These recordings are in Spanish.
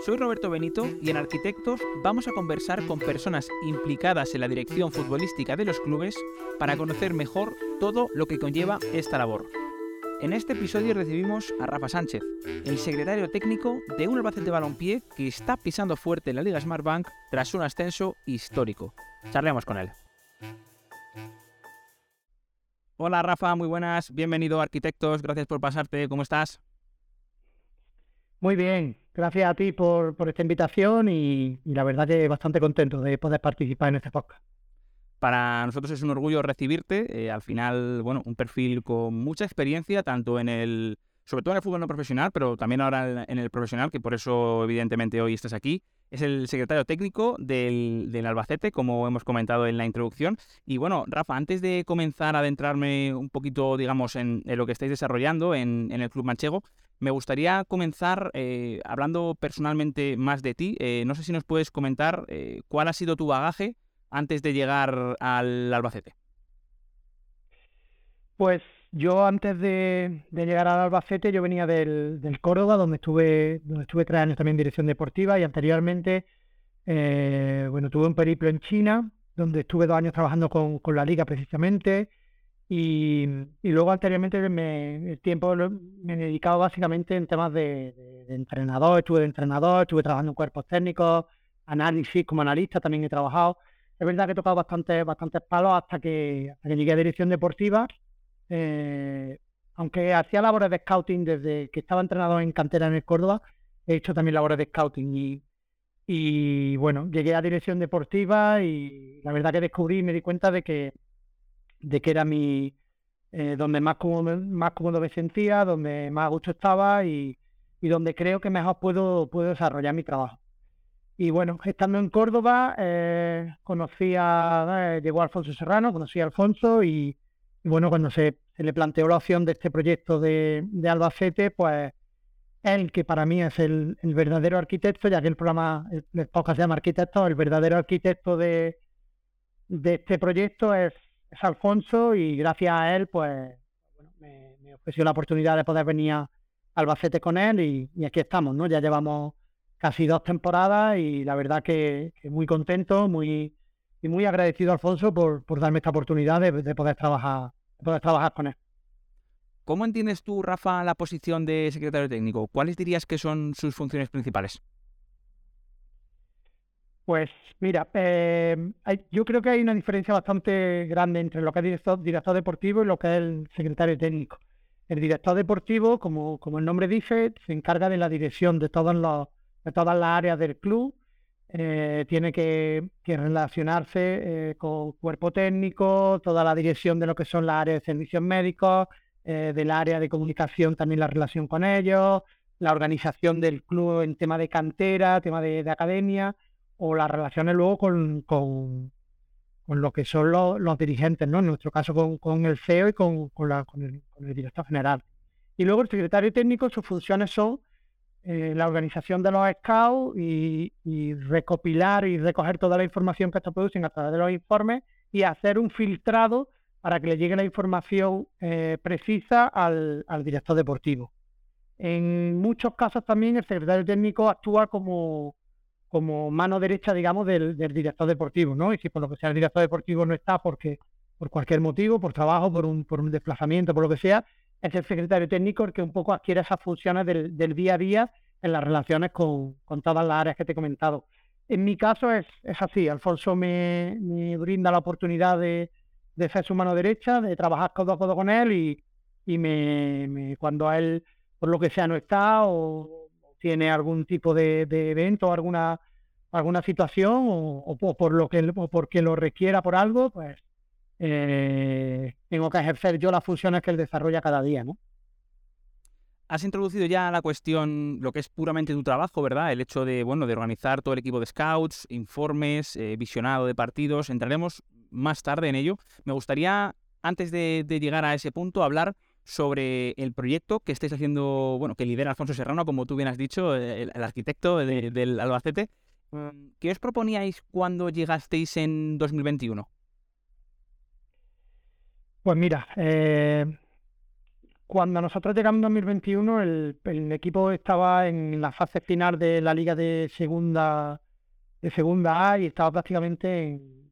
Soy Roberto Benito y en Arquitectos vamos a conversar con personas implicadas en la dirección futbolística de los clubes para conocer mejor todo lo que conlleva esta labor. En este episodio recibimos a Rafa Sánchez, el secretario técnico de un Albacete Balompié que está pisando fuerte en la Liga Smartbank tras un ascenso histórico. Charlemos con él. Hola Rafa, muy buenas, bienvenido a Arquitectos, gracias por pasarte, ¿cómo estás? Muy bien, gracias a ti por, esta invitación y, la verdad que bastante contento de poder participar en este podcast. Para nosotros es un orgullo recibirte. Eh, al final, bueno, un perfil con mucha experiencia, tanto en el, sobre todo en el fútbol no profesional, pero también ahora en el profesional, que por eso evidentemente hoy estás aquí. Es el secretario técnico del, Albacete, como hemos comentado en la introducción. Y bueno, Rafa, antes de comenzar a adentrarme un poquito, digamos, en, lo que estáis desarrollando en, el Club Manchego, me gustaría comenzar eh, hablando personalmente más de ti. Eh, no sé si nos puedes comentar cuál ha sido tu bagaje antes de llegar al Albacete? Pues yo antes de, llegar al Albacete, yo venía del, Córdoba, donde estuve, donde estuve tres años también en dirección deportiva y anteriormente, eh, bueno, tuve un periplo en China, donde estuve dos años trabajando con, la liga precisamente y, luego anteriormente me, el tiempo me he dedicado básicamente en temas de, entrenador, estuve de entrenador, estuve trabajando en cuerpos técnicos, análisis como analista también he trabajado es verdad que he tocado bastantes, bastantes palos hasta que, llegué a dirección deportiva. Eh, aunque hacía labores de scouting desde que estaba entrenado en cantera en el Córdoba, he hecho también labores de scouting y, bueno, llegué a dirección deportiva y la verdad que descubrí y me di cuenta de que, de que era mi eh, donde más cómodo, más cómodo me sentía, donde más gusto estaba y, y donde creo que mejor puedo, puedo desarrollar mi trabajo. Y bueno, estando en Córdoba, eh, conocí a, eh, llegó Alfonso Serrano, conocí a Alfonso y, bueno, cuando se, le planteó la opción de este proyecto de, Albacete, pues él, que para mí es el, verdadero arquitecto, ya que el programa, el, podcast se llama Arquitecto, el verdadero arquitecto de, de este proyecto es, Alfonso y gracias a él, pues me, ofreció la oportunidad de poder venir a Albacete con él y, aquí estamos, ¿no? Ya llevamos casi dos temporadas y la verdad que, muy contento, muy y muy agradecido Alfonso por, por darme esta oportunidad de, poder trabajar, poder trabajar con él. ¿Cómo entiendes tú, Rafa, la posición de secretario técnico? ¿Cuáles dirías que son sus funciones principales? Pues mira, eh, yo creo que hay una diferencia bastante grande entre lo que es director, director deportivo y lo que es el secretario técnico. El director deportivo, como, como el nombre dice, se encarga de la dirección de todos los, de todas las áreas del club. Eh, tiene que, relacionarse eh, con cuerpo técnico, toda la dirección de lo que son las áreas de servicios médicos, eh, del área de comunicación también la relación con ellos, la organización del club en tema de cantera, tema de, academia, o las relaciones luego con, con, lo que son los, dirigentes, ¿no? En nuestro caso con, el CEO y con, la, el, con el director general. Y luego el secretario técnico, sus funciones son eh, la organización de los scouts y, recopilar y recoger toda la información que estos producen a través de los informes y hacer un filtrado para que le llegue la información eh, precisa al, director deportivo. En muchos casos también el secretario técnico actúa como, como mano derecha, digamos, del, director deportivo, ¿no? Y si por lo que sea el director deportivo no está porque por cualquier motivo, por trabajo, por un, por un desplazamiento, por lo que sea, es el secretario técnico el que un poco adquiere esas funciones del, día a día en las relaciones con, todas las áreas que te he comentado. En mi caso es, así, Alfonso me, brinda la oportunidad de, ser su mano derecha, de trabajar codo a codo con él y, me, cuando él, por lo que sea, no está o tiene algún tipo de, evento alguna, alguna situación o, por lo que o porque lo requiera por algo, pues eh, tengo que ejercer yo las funciones que él desarrolla cada día, ¿no? has introducido ya la cuestión, lo que es puramente tu trabajo, ¿verdad? El hecho de, bueno, de organizar todo el equipo de scouts, informes, eh, visionado de partidos. Entraremos más tarde en ello. Me gustaría, antes de, llegar a ese punto, hablar sobre el proyecto que estáis haciendo, bueno, que lidera Alfonso Serrano, como tú bien has dicho, el, arquitecto del Albacete. Mm, ¿Qué os proponíais cuando llegasteis en 2021? Pues mira, eh, cuando nosotros llegamos en 2021, el, equipo estaba en la fase final de la liga de segunda, de segunda A y estaba prácticamente en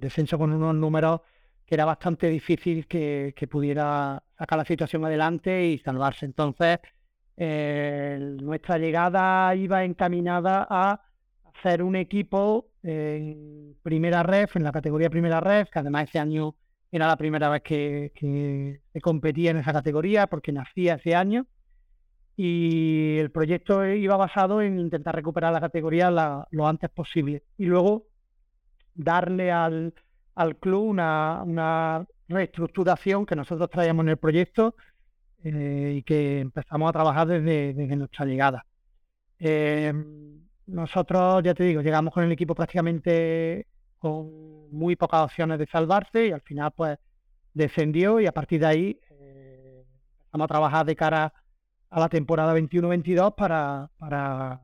descenso con unos números que era bastante difícil que, pudiera sacar la situación adelante y salvarse. Entonces, eh, nuestra llegada iba encaminada a hacer un equipo en primera ref, en la categoría primera ref, que además ese año era la primera vez que, competía en esa categoría porque nacía ese año. Y el proyecto iba basado en intentar recuperar la categoría lo antes posible. Y luego darle al, club una, reestructuración que nosotros traíamos en el proyecto eh, y que empezamos a trabajar desde, nuestra llegada. Eh, nosotros, ya te digo, llegamos con el equipo prácticamente con muy pocas opciones de salvarse y al final pues descendió y a partir de ahí eh, empezamos a trabajar de cara a la temporada 21-22 para, para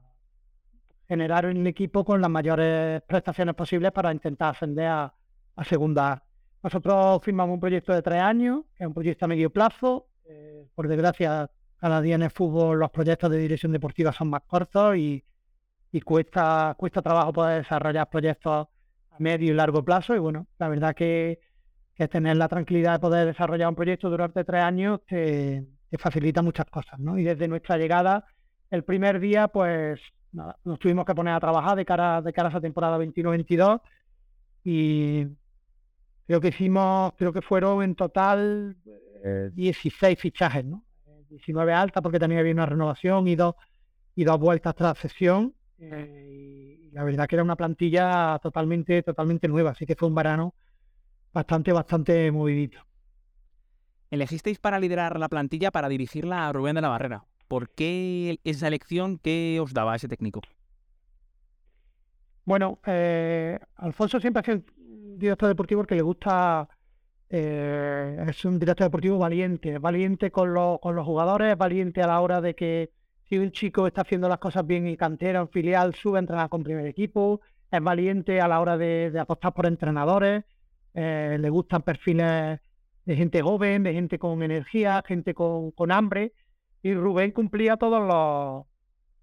generar un equipo con las mayores prestaciones posibles para intentar ascender a, segunda Nosotros firmamos un proyecto de tres años, que es un proyecto a medio plazo. Eh, por desgracia, cada día en el fútbol los proyectos de dirección deportiva son más cortos y, y cuesta, cuesta trabajo poder desarrollar proyectos medio y largo plazo. Y bueno, la verdad que, tener la tranquilidad de poder desarrollar un proyecto durante tres años te, facilita muchas cosas, ¿no? Y desde nuestra llegada, el primer día, pues nada, nos tuvimos que poner a trabajar de cara, de cara a esa temporada 21-22 y creo que hicimos, creo que fueron en total 16 eh, fichajes, ¿no? 19 altas porque también había una renovación y dos, y dos vueltas tras sesión. Eh, la verdad que era una plantilla totalmente, totalmente nueva, así que fue un verano bastante, bastante movidito. Elegisteis para liderar la plantilla para dirigirla a Rubén de la Barrera. ¿Por qué esa elección? ¿Qué os daba ese técnico? Bueno, eh, Alfonso siempre ha sido director deportivo que le gusta, eh, es un director deportivo valiente, valiente con, con los jugadores, valiente a la hora de que si un chico está haciendo las cosas bien y cantera, en filial, sube a entrenar con primer equipo, es valiente a la hora de, apostar por entrenadores, eh, le gustan perfiles de gente joven, de gente con energía, gente con, hambre, y Rubén cumplía todos los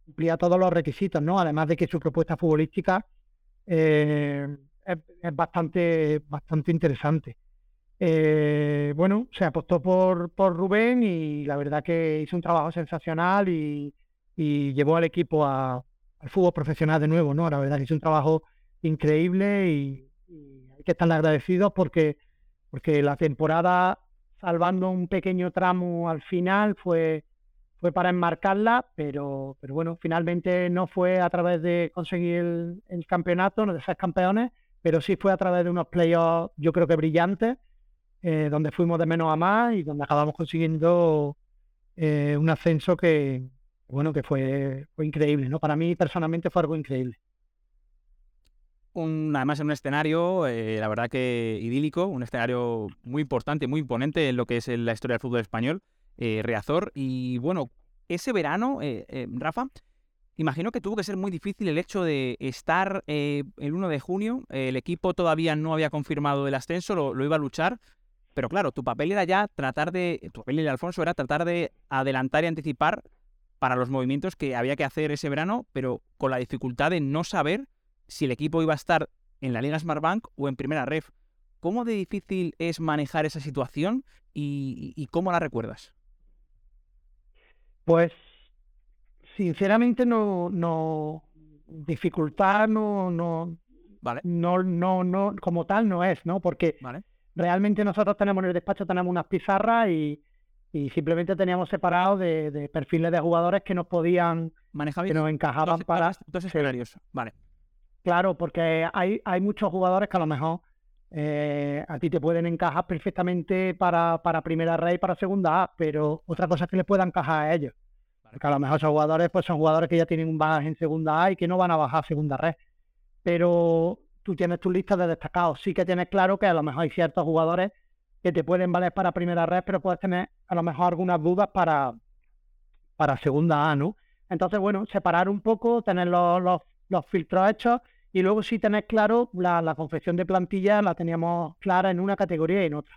cumplía todos los requisitos, ¿no? Además de que su propuesta futbolística eh, es, bastante, bastante interesante. Eh, bueno, se apostó por, por Rubén y la verdad que hizo un trabajo sensacional y, llevó al equipo al fútbol profesional de nuevo, ¿no? La verdad hizo un trabajo increíble y, hay que estarle agradecidos porque, porque la temporada, salvando un pequeño tramo al final, fue, fue para enmarcarla, pero, pero bueno, finalmente no fue a través de conseguir el, el campeonato, no de ser campeones, pero sí fue a través de unos playoffs, yo creo que brillantes eh, donde fuimos de menos a más y donde acabamos consiguiendo eh, un ascenso que, bueno, que fue, fue increíble, ¿no? Para mí personalmente fue algo increíble. Un, además en un escenario, eh, la verdad que idílico, un escenario muy importante, muy imponente en lo que es la historia del fútbol español, Reazor. Y bueno, ese verano, Rafa, imagino que tuvo que ser muy difícil el hecho de estar el 1 de junio, el equipo todavía no había confirmado el ascenso, lo iba a luchar, pero claro, tu papel era ya tratar de, tu papel, el Alfonso, era tratar de adelantar y anticipar para los movimientos que había que hacer ese verano, pero con la dificultad de no saber si el equipo iba a estar en la Liga Smartbank o en Primera Ref. ¿Cómo de difícil es manejar esa situación y, cómo la recuerdas? Pues, sinceramente, no, no, dificultad no, no, vale. no, no, no, como tal no es, ¿no? Porque vale realmente nosotros tenemos en el despacho tenemos unas pizarras y, simplemente teníamos separados de, perfiles de jugadores que nos podían manejar que nos encajaban para dos escenarios vale claro porque hay, hay muchos jugadores que a lo mejor eh, a ti te pueden encajar perfectamente para, para primera red y para segunda A pero otra cosa es que les pueda encajar a ellos Porque a lo mejor esos jugadores pues son jugadores que ya tienen un bagaje en segunda A y que no van a bajar a segunda red. Pero tú tienes tu lista de destacados. Sí que tienes claro que a lo mejor hay ciertos jugadores que te pueden valer para primera red, pero puedes tener a lo mejor algunas dudas para, para segunda A, ¿no? Entonces, bueno, separar un poco, tener los, los, filtros hechos y luego sí tener claro la, la confección de plantilla la teníamos clara en una categoría y en otra.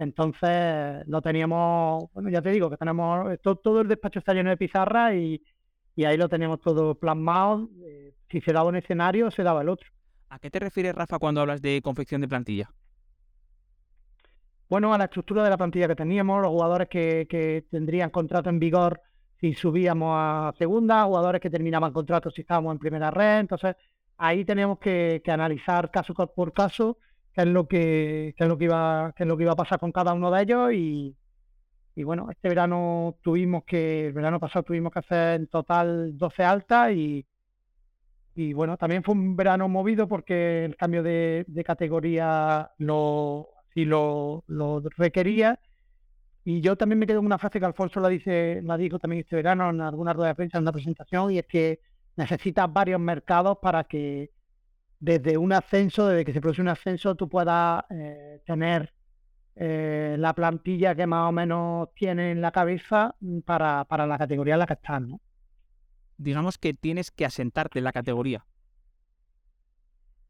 Entonces lo teníamos, bueno, ya te digo que tenemos todo, el despacho está lleno de pizarra y, ahí lo teníamos todo plasmado. Eh, si se daba un escenario, se daba el otro. ¿A qué te refieres, Rafa, cuando hablas de confección de plantilla? Bueno, a la estructura de la plantilla que teníamos, los jugadores que, tendrían contrato en vigor si subíamos a segunda, jugadores que terminaban contrato si estábamos en primera red. Entonces, ahí teníamos que analizar caso por caso qué es lo que, es lo que iba, es lo que iba a pasar con cada uno de ellos y, y bueno, este verano tuvimos que, el verano pasado tuvimos que hacer en total 12 altas y, y bueno, también fue un verano movido porque el cambio de, categoría lo, sí lo, lo, requería. Y yo también me quedo en una frase que Alfonso la dice, la dijo también este verano en alguna rueda de prensa, en una presentación, y es que necesitas varios mercados para que desde un ascenso, desde que se produce un ascenso, tú puedas eh, tener eh, la plantilla que más o menos tiene en la cabeza mm, para, para la categoría en la que estás, ¿no? Digamos que tienes que asentarte en la categoría.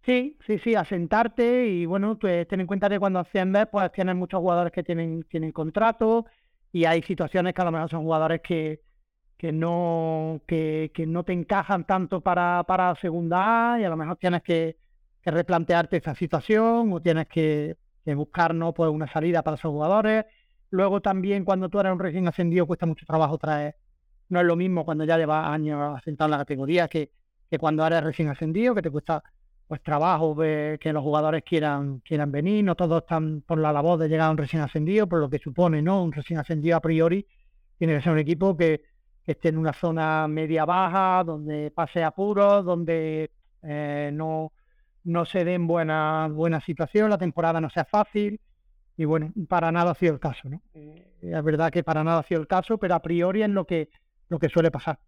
Sí, sí, sí, asentarte y bueno, pues ten en cuenta que cuando asciendes, pues tienes muchos jugadores que tienen, tienen contrato y hay situaciones que a lo mejor son jugadores que, que no, que, no te encajan tanto para, para segunda A y a lo mejor tienes que, replantearte esa situación o tienes que, buscar ¿no? pues una salida para esos jugadores. Luego también cuando tú eres un recién ascendido cuesta mucho trabajo traer. No es lo mismo cuando ya llevas años asentado en la categoría que, que cuando eres recién ascendido, que te cuesta pues trabajo ver que los jugadores quieran, quieran venir. No todos están por la labor de llegar a un recién ascendido, por lo que supone, ¿no? Un recién ascendido a priori tiene que ser un equipo que, que esté en una zona media-baja, donde pase apuros, donde eh, no, no se den buena, buena situación, la temporada no sea fácil. Y bueno, para nada ha sido el caso, ¿no? Eh, es verdad que para nada ha sido el caso, pero a priori es lo que, lo que suele pasar.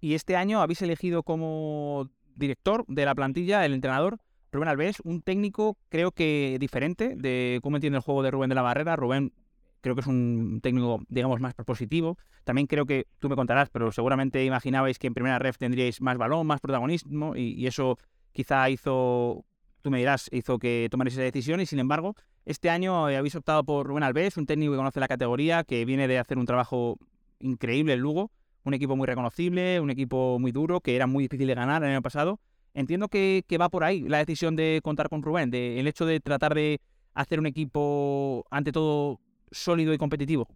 Y este año habéis elegido como director de la plantilla, el entrenador, Rubén Alves, un técnico creo que diferente de cómo entiende el juego de Rubén de la Barrera. Rubén creo que es un técnico, digamos, más propositivo. También creo que tú me contarás, pero seguramente imaginabais que en primera ref tendríais más balón, más protagonismo, y, eso quizá hizo, tú me dirás, hizo que tomarais esa decisión, y sin embargo, este año habéis optado por Rubén Alves, un técnico que conoce la categoría, que viene de hacer un trabajo increíble en Lugo, un equipo muy reconocible, un equipo muy duro, que era muy difícil de ganar el año pasado. Entiendo que, que va por ahí la decisión de contar con Rubén, de, el hecho de tratar de hacer un equipo, ante todo, sólido y competitivo?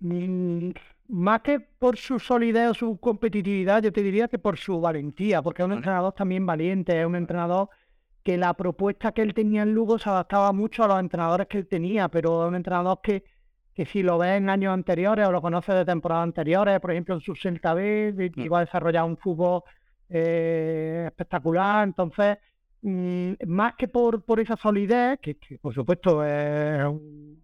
Mm, más que por su solidez o su competitividad, yo te diría que por su valentía, porque es un entrenador también valiente, es un entrenador que la propuesta que él tenía en Lugo se adaptaba mucho a los entrenadores que él tenía, pero es un entrenador que, que si lo ves en años anteriores o lo conoces de temporadas anteriores, por ejemplo en su Celta B, mm. iba a desarrollar un fútbol eh, espectacular, entonces Mm, más que por, por esa solidez, que, por supuesto es un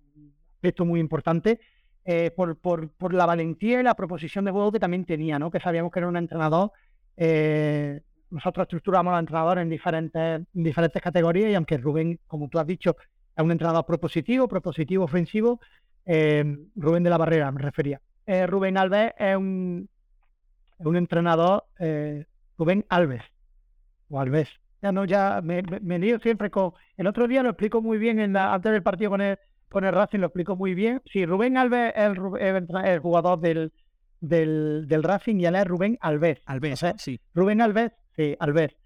aspecto muy importante, eh, por, por, por, la valentía y la proposición de juego que también tenía, ¿no? que sabíamos que era un entrenador. Eh, nosotros estructuramos al entrenador en diferentes, diferentes categorías y aunque Rubén, como tú has dicho, es un entrenador propositivo, propositivo ofensivo, eh, Rubén de la Barrera me refería. Rubén Alves es un, un entrenador, Rubén Alves, o Alves, ya no, ya me, me, lío siempre con... El otro día lo explico muy bien en la, antes del partido con el, con el Racing, lo explico muy bien. Sí, Rubén Alves es el, jugador del, del, del, Racing y él es Rubén Alves. Alves, sí. Rubén Alves, sí, Alves.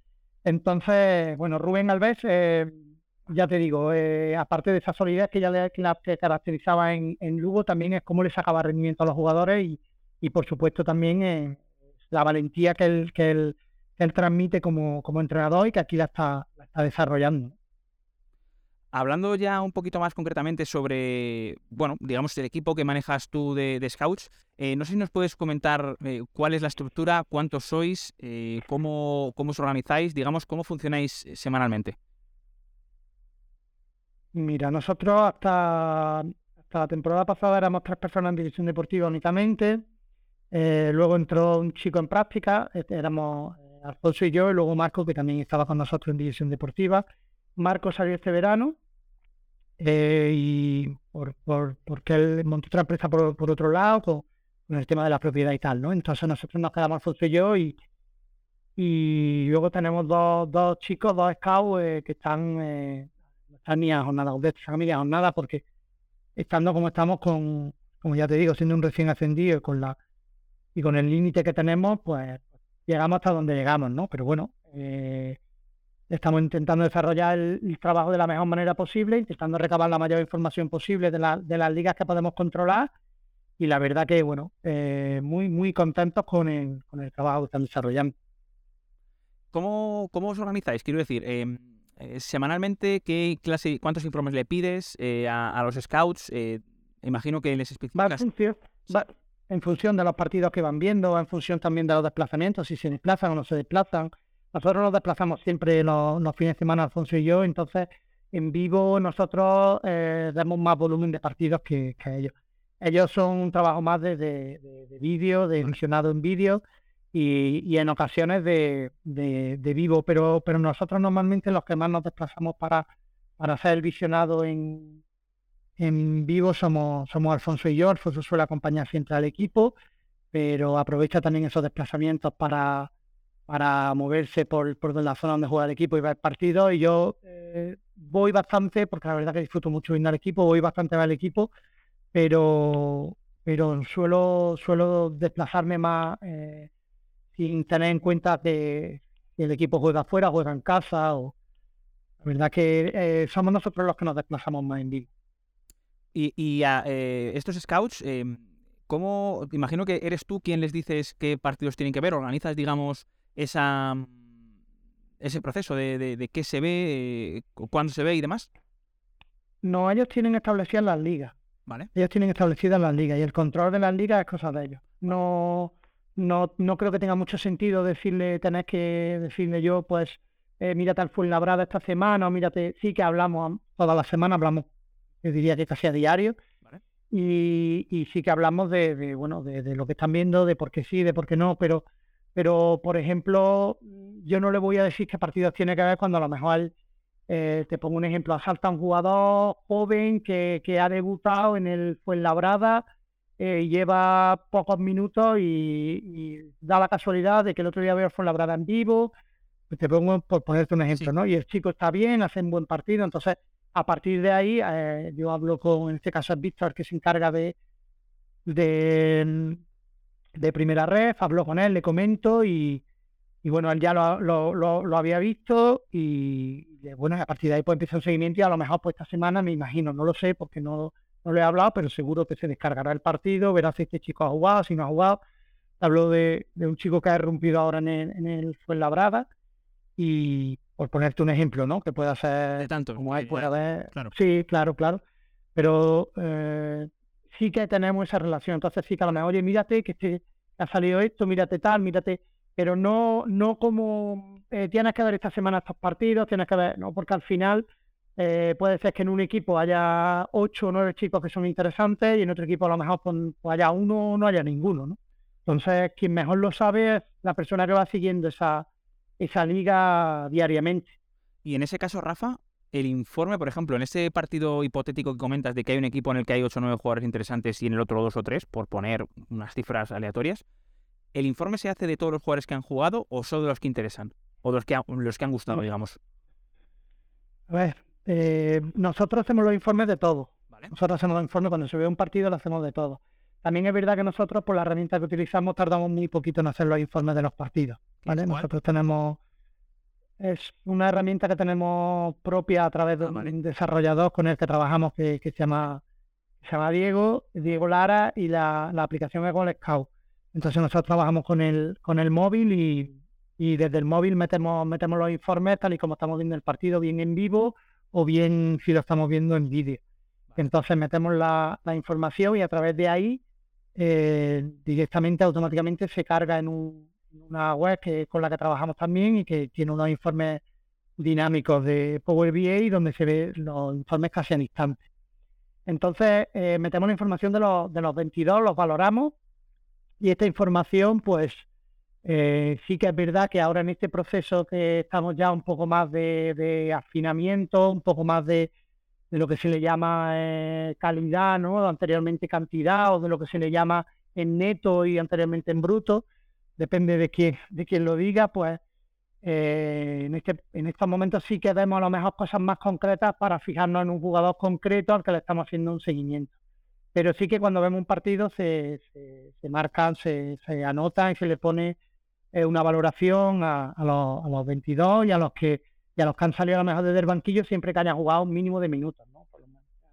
Entonces, bueno, Rubén Alves, eh, ya te digo, eh, aparte de esa solidez que ya le que caracterizaba en, en, Lugo, también es cómo le sacaba rendimiento a los jugadores y, y por supuesto también eh, la valentía que él, que él él transmite como, como entrenador y que aquí la está, está desarrollando. Hablando ya un poquito más concretamente sobre, bueno, digamos, el equipo que manejas tú de, Scouts, eh, no sé si nos puedes comentar eh, cuál es la estructura, cuántos sois, eh, cómo, cómo os organizáis, digamos, cómo funcionáis semanalmente. Mira, nosotros hasta, Hasta la temporada pasada éramos tres personas en división deportiva únicamente. Luego entró un chico en práctica, este, éramos Alfonso y yo, y luego Marco, que también estaba con nosotros en división deportiva. Marco salió este verano eh, y por, por, porque él montó otra empresa por, por otro lado con, con, el tema de la propiedad y tal, ¿no? Entonces nosotros nos quedamos Alfonso y yo y, y luego tenemos dos, dos chicos, dos scouts eh, que están, eh, están ni a jornada, de están ni a jornada porque estando como estamos con, como ya te digo, siendo un recién ascendido con la y con el límite que tenemos, pues llegamos hasta donde llegamos, ¿no? Pero bueno, eh, estamos intentando desarrollar el, el, trabajo de la mejor manera posible, intentando recabar la mayor información posible de, la, de las ligas que podemos controlar y la verdad que, bueno, eh, muy, muy contentos con el, con el trabajo que están desarrollando. ¿Cómo, cómo os organizáis? Quiero decir, eh, eh, semanalmente, ¿qué clase, ¿cuántos informes le pides eh, a, a, los scouts? imagino que les especificas... Va en, función, de los partidos que van viendo, en función también de los desplazamientos, si se desplazan o no se desplazan. Nosotros nos desplazamos siempre los, los fines de semana, Alfonso y yo, entonces en vivo nosotros eh, damos más volumen de partidos que, que, ellos. Ellos son un trabajo más de, de, de, de vídeo, de visionado en vídeo y, y, en ocasiones de, de, vivo, pero, pero nosotros normalmente los que más nos desplazamos para, para hacer el visionado en, en vivo somos, somos Alfonso y yo. Alfonso suele acompañar siempre al equipo, pero aprovecha también esos desplazamientos para, moverse por, por la zona donde juega el equipo y ver partidos. Y yo eh, voy bastante, porque la verdad que disfruto mucho viendo al equipo, voy bastante a ver el equipo, pero, pero suelo, suelo desplazarme más eh, sin tener en cuenta que, el equipo juega afuera, juega en casa. La verdad que eh, somos nosotros los que nos desplazamos más en vivo. Y, y a eh, estos scouts, eh, ¿cómo? Imagino que eres tú quien les dices qué partidos tienen que ver, organizas, digamos, esa ese proceso de, de, de qué se ve, eh, cuándo se ve y demás. No, ellos tienen establecidas las ligas. Vale. Ellos tienen establecidas las ligas y el control de las ligas es cosa de ellos. No, no, no creo que tenga mucho sentido decirle, tenés que decirle yo, pues, eh, mírate al Fuenlabrada esta semana, o mírate, sí que hablamos toda la semana, hablamos yo diría que casi a diario. Vale. Y, y, sí que hablamos de, de bueno, de, de, lo que están viendo, de por qué sí, de por qué no, pero, pero por ejemplo, yo no le voy a decir qué partidos tiene que ver cuando a lo mejor, eh, te pongo un ejemplo, asalta a un jugador joven que, que ha debutado en el Fuenlabrada, eh, lleva pocos minutos y, y, da la casualidad de que el otro día veo Fuenlabrada en vivo, pues te pongo por ponerte un ejemplo, sí. ¿no? Y el chico está bien, hace un buen partido, entonces a partir de ahí, eh, yo hablo con, en este caso es Víctor, que se encarga de, de, primera red, hablo con él, le comento y, y bueno, él ya lo, lo, lo, había visto y bueno, a partir de ahí pues empieza un seguimiento y a lo mejor pues esta semana me imagino, no lo sé porque no, no le he hablado, pero seguro que se descargará el partido, verá si este chico ha jugado, si no ha jugado. Hablo de, de un chico que ha irrumpido ahora en el, en el Fuenlabrada y por ponerte un ejemplo, ¿no? Que pueda ser de tanto, como hay puede haber... claro. Sí, claro, claro. Pero eh, sí que tenemos esa relación. Entonces sí que a lo mejor, oye, mírate que este, ha salido esto, mírate tal, mírate, pero no, no como eh, tienes que ver esta semana estos partidos, tienes que ver, no, porque al final eh, puede ser que en un equipo haya ocho o nueve chicos que son interesantes y en otro equipo a lo mejor pues, pues haya uno o no haya ninguno, ¿no? Entonces, quien mejor lo sabe es la persona que va siguiendo esa, esa liga diariamente. Y en ese caso, Rafa, el informe, por ejemplo, en ese partido hipotético que comentas de que hay un equipo en el que hay 8 o 9 jugadores interesantes y en el otro 2 o 3, por poner unas cifras aleatorias, ¿el informe se hace de todos los jugadores que han jugado o solo de los que interesan? O de los que, han, los que han gustado, digamos. A ver, eh, nosotros hacemos los informes de todo. Vale. Nosotros hacemos los informes cuando se ve un partido, lo hacemos de todo. También es verdad que nosotros, por la herramienta que utilizamos, tardamos muy poquito en hacer los informes de los partidos. ¿vale? Nosotros tenemos. Es una herramienta que tenemos propia a través de ah, un desarrollador con el que trabajamos que, que se, llama, se llama Diego, Diego Lara, y la, la aplicación es Goal Scout. Entonces nosotros trabajamos con el, con el móvil y, y desde el móvil metemos, metemos los informes tal y como estamos viendo el partido, bien en vivo o bien si lo estamos viendo en vídeo. Entonces metemos la, la información y a través de ahí eh, directamente, automáticamente se carga en, un, en, una web que, con la que trabajamos también y que tiene unos informes dinámicos de Power BI donde se ve los informes casi al instante. Entonces, eh, metemos la información de los, de los 22, los valoramos y esta información, pues, eh, sí que es verdad que ahora en este proceso que estamos ya un poco más de, afinamiento, un poco más de, lo que se le llama eh, calidad, ¿no? Anteriormente cantidad o de lo que se le llama en neto y anteriormente en bruto, depende de quién, de quién lo diga, pues eh, en, este, en estos momentos sí que vemos a lo mejor cosas más concretas para fijarnos en un jugador concreto al que le estamos haciendo un seguimiento. Pero sí que cuando vemos un partido se, se, marcan, se, se anotan y se le pone una valoración a, los, a, los, 22 y a los que y a los que han salido a lo mejor desde el banquillo siempre que hayan jugado un mínimo de minutos. ¿no?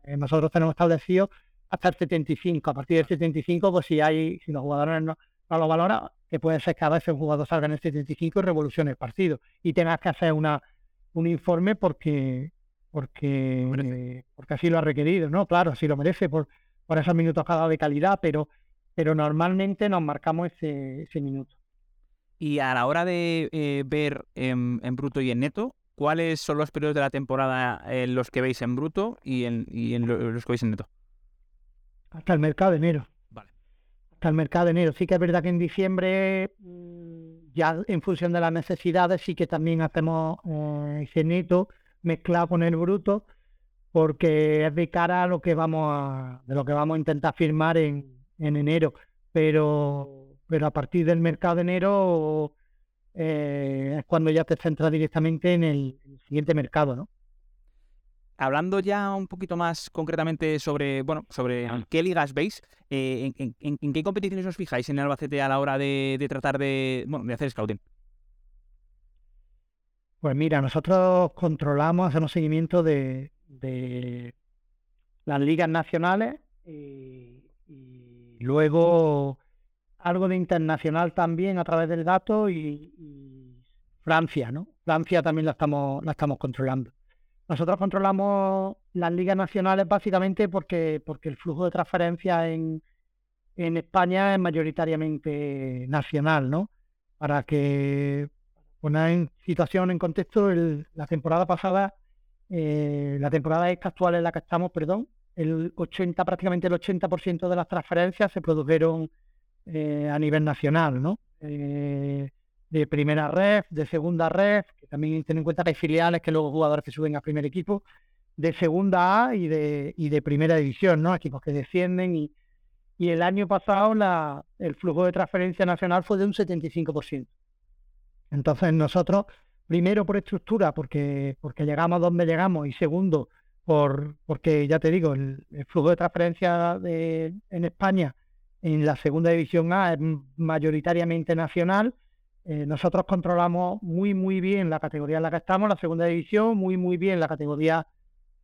Eh, nosotros tenemos establecido hasta el 75. A partir del 75, pues si hay si los jugadores no, lo valoran, que puede ser que a veces un jugador salga en el 75 y revolucione el partido. Y tengas que hacer una un informe porque porque, porque así lo ha requerido, ¿no? Claro, así lo merece por, por esos minutos cada de calidad, pero, pero normalmente nos marcamos ese, ese minuto. Y a la hora de eh, ver en, bruto y en neto, ¿cuáles son los periodos de la temporada en los que veis en bruto y en, los que veis en neto? Hasta el mercado de enero. Vale. Hasta el mercado de enero. Sí que es verdad que en diciembre, mm, ya en función de las necesidades, sí que también hacemos eh, ese neto mezclado con el bruto, porque es de cara a lo que vamos a, de lo que vamos a intentar firmar en, en enero. Pero pero a partir del mercado de enero eh, es cuando ya te centras directamente en el, siguiente mercado, ¿no? Hablando ya un poquito más concretamente sobre, bueno, sobre qué ligas veis, eh, en, qué competiciones os fijáis en Albacete a la hora de, tratar de, bueno, de hacer scouting? Pues mira, nosotros controlamos, hacemos seguimiento de, las ligas nacionales y luego algo de internacional también a través del dato y, Francia, ¿no? Francia también la estamos, la estamos controlando. Nosotros controlamos las ligas nacionales básicamente porque, porque el flujo de transferencias en, en España es mayoritariamente nacional, ¿no? Para que poner en situación, en contexto, la temporada pasada, eh, la temporada esta actual en la que estamos, perdón, el 80, prácticamente el 80% de las transferencias se produjeron eh, a nivel nacional, ¿no? Eh, de primera red, de segunda red, que también ten en cuenta que hay filiales que luego jugadores que suben a primer equipo, de segunda A y de, y de primera división, ¿no? Equipos que descienden y, y el año pasado la, el flujo de transferencia nacional fue de un 75%. Entonces nosotros, primero por estructura, porque, porque llegamos donde llegamos, y segundo, por, porque ya te digo, el, el flujo de transferencia de, en España en la segunda división A es mayoritariamente nacional. Eh, nosotros controlamos muy, muy bien la categoría en la que estamos, la segunda división, muy, muy bien la categoría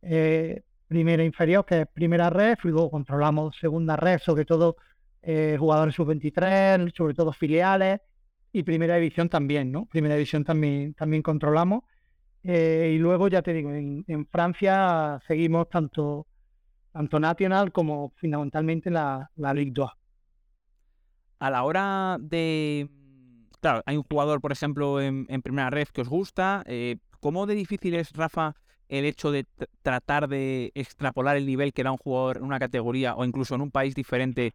eh, primera inferior, que es primera red, luego controlamos segunda red, sobre todo eh, jugadores sub-23, sobre todo filiales, y primera división también, ¿no? Primera división también, también controlamos. y luego, ya te digo, en, Francia seguimos tanto, tanto Nacional como fundamentalmente la, la Ligue 2 a la hora de... Claro, hay un jugador, por ejemplo, en, primera red que os gusta. Eh, ¿Cómo de difícil es, Rafa, el hecho de tratar de extrapolar el nivel que da un jugador en una categoría o incluso en un país diferente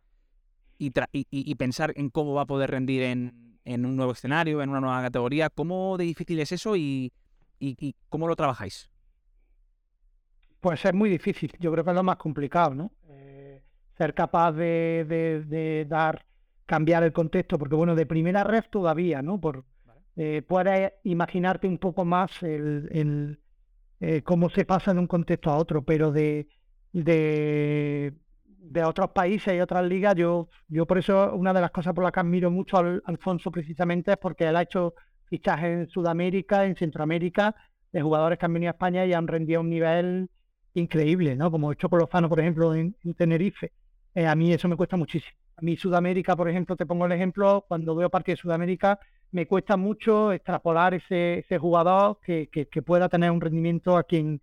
y, pensar en cómo va a poder rendir en, un nuevo escenario, en una nueva categoría? ¿Cómo de difícil es eso y, cómo lo trabajáis? Pues es muy difícil. Yo creo que es lo más complicado, ¿no? Eh, ser capaz de dar cambiar el contexto, porque bueno, de primera red todavía, ¿no? Por, eh, puedes imaginarte un poco más el, eh, cómo se pasa de un contexto a otro, pero de, de, de, otros países y otras ligas, yo, yo por eso una de las cosas por las que admiro mucho al Alfonso precisamente es porque él ha hecho fichajes en Sudamérica, en Centroamérica, de jugadores que han venido a España y han rendido a un nivel increíble, ¿no? Como hecho por Lozano, por ejemplo, en, Tenerife. Eh, a mí eso me cuesta muchísimo. A mí Sudamérica, por ejemplo, te pongo el ejemplo, cuando veo partidos de Sudamérica, me cuesta mucho extrapolar ese, ese jugador que, que, pueda tener un rendimiento aquí en,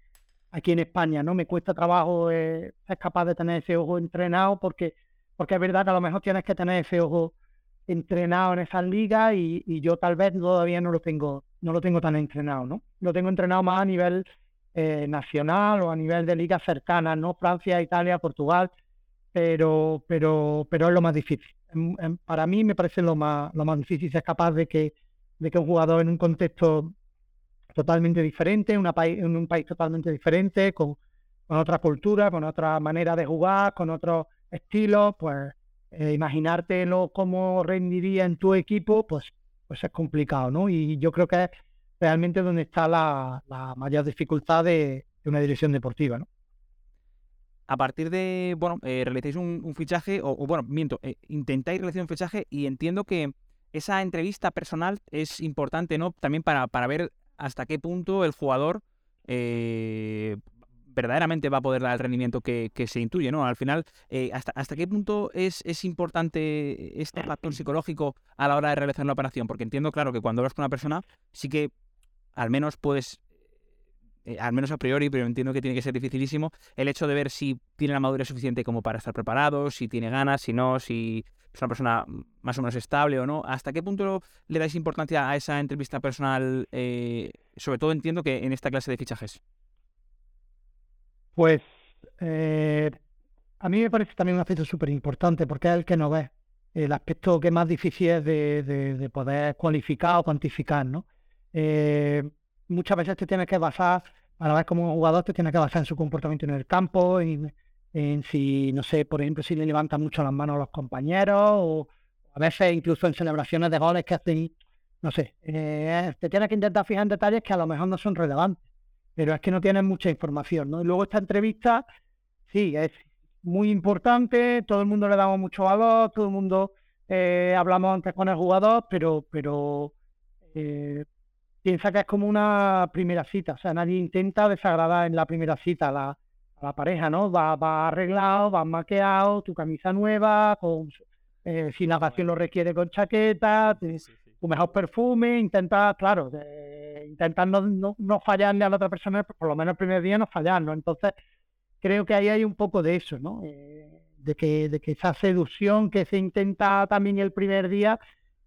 aquí en España, ¿no? Me cuesta trabajo eh, ser capaz de tener ese ojo entrenado porque, porque es verdad que a lo mejor tienes que tener ese ojo entrenado en esas ligas y, y yo tal vez todavía no lo tengo no lo tengo tan entrenado, ¿no? Lo tengo entrenado más a nivel eh, nacional o a nivel de ligas cercanas, ¿no? Francia, Italia, Portugal, pero, pero, pero es lo más difícil. para mí me parece lo más, lo más difícil ser capaz de que, de que un jugador en un contexto totalmente diferente, una en un país totalmente diferente, con, con, otra cultura, con otra manera de jugar, con otro estilo, pues eh, imaginártelo cómo rendiría en tu equipo, pues, pues es complicado, ¿no? Y yo creo que es realmente donde está la, mayor dificultad de, una dirección deportiva, ¿no? A partir de, bueno, eh, realizáis un, fichaje, o, bueno, miento, eh, intentáis realizar un fichaje y entiendo que esa entrevista personal es importante, ¿no? También para, para ver hasta qué punto el jugador eh, verdaderamente va a poder dar el rendimiento que, se intuye, ¿no? Al final, eh, hasta, ¿hasta qué punto es, es importante este factor psicológico a la hora de realizar una operación? Porque entiendo, claro, que cuando hablas con una persona, sí que al menos puedes, eh, al menos a priori, pero entiendo que tiene que ser dificilísimo, el hecho de ver si tiene la madurez suficiente como para estar preparado, si tiene ganas, si no, si es una persona más o menos estable o no. ¿Hasta qué punto le dais importancia a esa entrevista personal? Eh, sobre todo entiendo que en esta clase de fichajes. Pues eh, a mí me parece también un aspecto súper importante porque es el que no ve. El aspecto que más difícil es de, poder cualificar o cuantificar, ¿no? Eh, muchas veces te tienes que basar, para ver como jugador, te tienes que basar en su comportamiento en el campo, en, en si, no sé, por ejemplo, si le levantan mucho las manos a los compañeros, o a veces incluso en celebraciones de goles que hacen, no sé, eh, te tienes que intentar fijar en detalles que a lo mejor no son relevantes, pero es que no tienes mucha información, ¿no? Y luego esta entrevista, sí, es muy importante, todo el mundo le damos mucho valor, todo el mundo eh, hablamos antes con el jugador, pero, pero eh, piensa que es como una primera cita, o sea, nadie intenta desagradar en la primera cita la, a la pareja, ¿no? Va, va arreglado, va maqueado, tu camisa nueva, con, eh, si la ocasión lo requiere con chaqueta, tu mejor perfume, intenta, claro, eh, intentar no, no, fallarle a la otra persona, por lo menos el primer día no fallarlo. Entonces, creo que ahí hay un poco de eso, ¿no? Eh, de, que, de que esa seducción que se intenta también el primer día,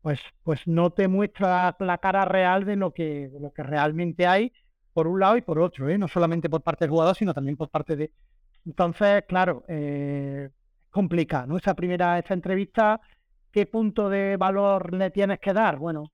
pues, pues no te muestra la cara real de lo que, lo que realmente hay, por un lado y por otro, ¿eh? no solamente por parte del jugador, sino también por parte de... Entonces, claro, eh, complica, ¿no? Esa primera, esa entrevista, ¿qué punto de valor le tienes que dar? Bueno,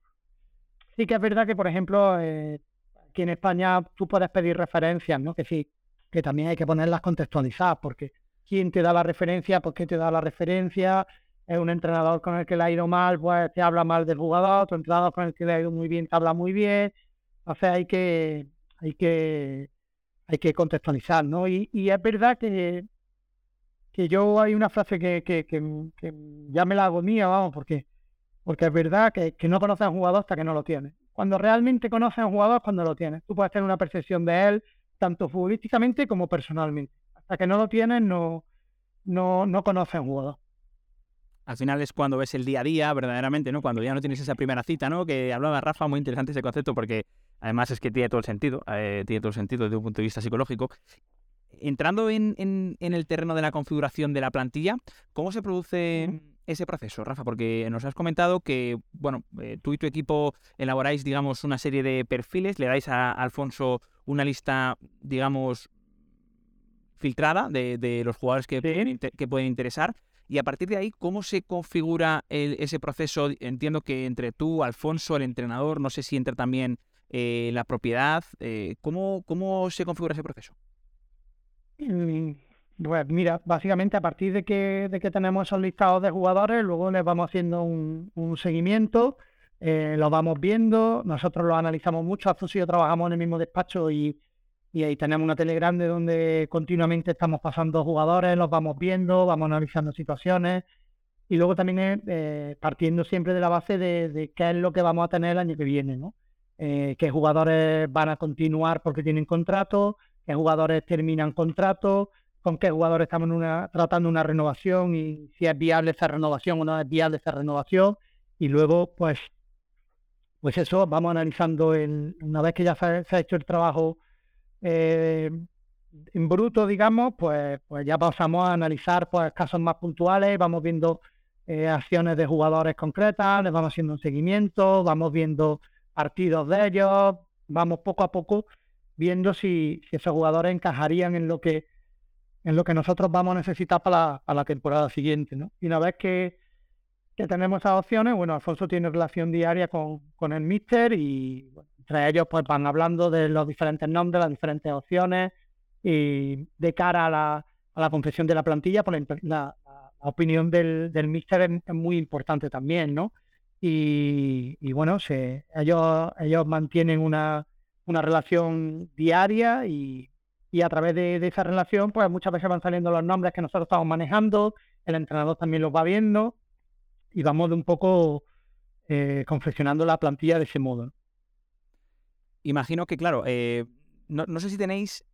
sí que es verdad que, por ejemplo, eh, aquí en España tú puedes pedir referencias, ¿no? Que sí, que también hay que ponerlas contextualizadas, porque ¿quién te da la referencia? ¿Por qué te da la referencia? Es un entrenador con el que le ha ido mal, pues te habla mal del jugador, otro entrenador con el que le ha ido muy bien te habla muy bien. O sea, hay que, hay que, hay que contextualizar, ¿no? Y, es verdad que, que yo hay una frase que, que, que, ya me la hago mía, vamos, porque, porque es verdad que, no conoces a un jugador hasta que no lo tienes. Cuando realmente conoces a un jugador cuando lo tienes. Tú puedes tener una percepción de él, tanto futbolísticamente como personalmente. Hasta que no lo tienes, no, no, no conoces a un jugador al final es cuando ves el día a día, verdaderamente, ¿no? Cuando ya no tienes esa primera cita, ¿no? Que hablaba Rafa, muy interesante ese concepto porque además es que tiene todo el sentido, eh, tiene todo el sentido desde un punto de vista psicológico. Entrando en, en, el terreno de la configuración de la plantilla, ¿cómo se produce ese proceso, Rafa? Porque nos has comentado que, bueno, eh, tú y tu equipo elaboráis, digamos, una serie de perfiles, le dais a Alfonso una lista, digamos, filtrada de, de los jugadores que, que pueden interesar. Y a partir de ahí, ¿cómo se configura ese proceso? Entiendo que entre tú, Alfonso, el entrenador, no sé si entra también eh, la propiedad. Eh, ¿cómo, ¿Cómo se configura ese proceso? Mm, pues mira, básicamente a partir de que, de que tenemos esos listados de jugadores, luego les vamos haciendo un, seguimiento, eh, lo vamos viendo, nosotros lo analizamos mucho, Alfonso y yo trabajamos en el mismo despacho y y ahí tenemos una tele grande donde continuamente estamos pasando jugadores, los vamos viendo, vamos analizando situaciones y luego también eh, partiendo siempre de la base de, qué es lo que vamos a tener el año que viene, ¿no? Eh, qué jugadores van a continuar porque tienen contrato, qué jugadores terminan contrato, con qué jugadores estamos tratando una renovación y si es viable esa renovación o no es viable esa renovación. Y luego, pues, pues eso, vamos analizando una vez que ya se ha hecho el trabajo eh, en bruto, digamos, pues, pues ya pasamos a analizar pues, casos más puntuales, vamos viendo eh, acciones de jugadores concretas, les vamos haciendo un seguimiento, vamos viendo partidos de ellos, vamos poco a poco viendo si, esos jugadores encajarían en lo que en lo que nosotros vamos a necesitar para la, temporada siguiente. ¿no? Y una vez que, que, tenemos esas opciones, bueno, Alfonso tiene relación diaria con, con el míster y entre ellos pues van hablando de los diferentes nombres, las diferentes opciones y de cara a la, a la confección de la plantilla, por pues, la, opinión del, del míster es, muy importante también, ¿no? Y, bueno, ellos, ellos mantienen una, una relación diaria y, y a través de, de, esa relación, pues muchas veces van saliendo los nombres que nosotros estamos manejando, el entrenador también los va viendo y vamos de un poco eh, confeccionando la plantilla de ese modo. Imagino que, claro, eh, no, sé si tenéis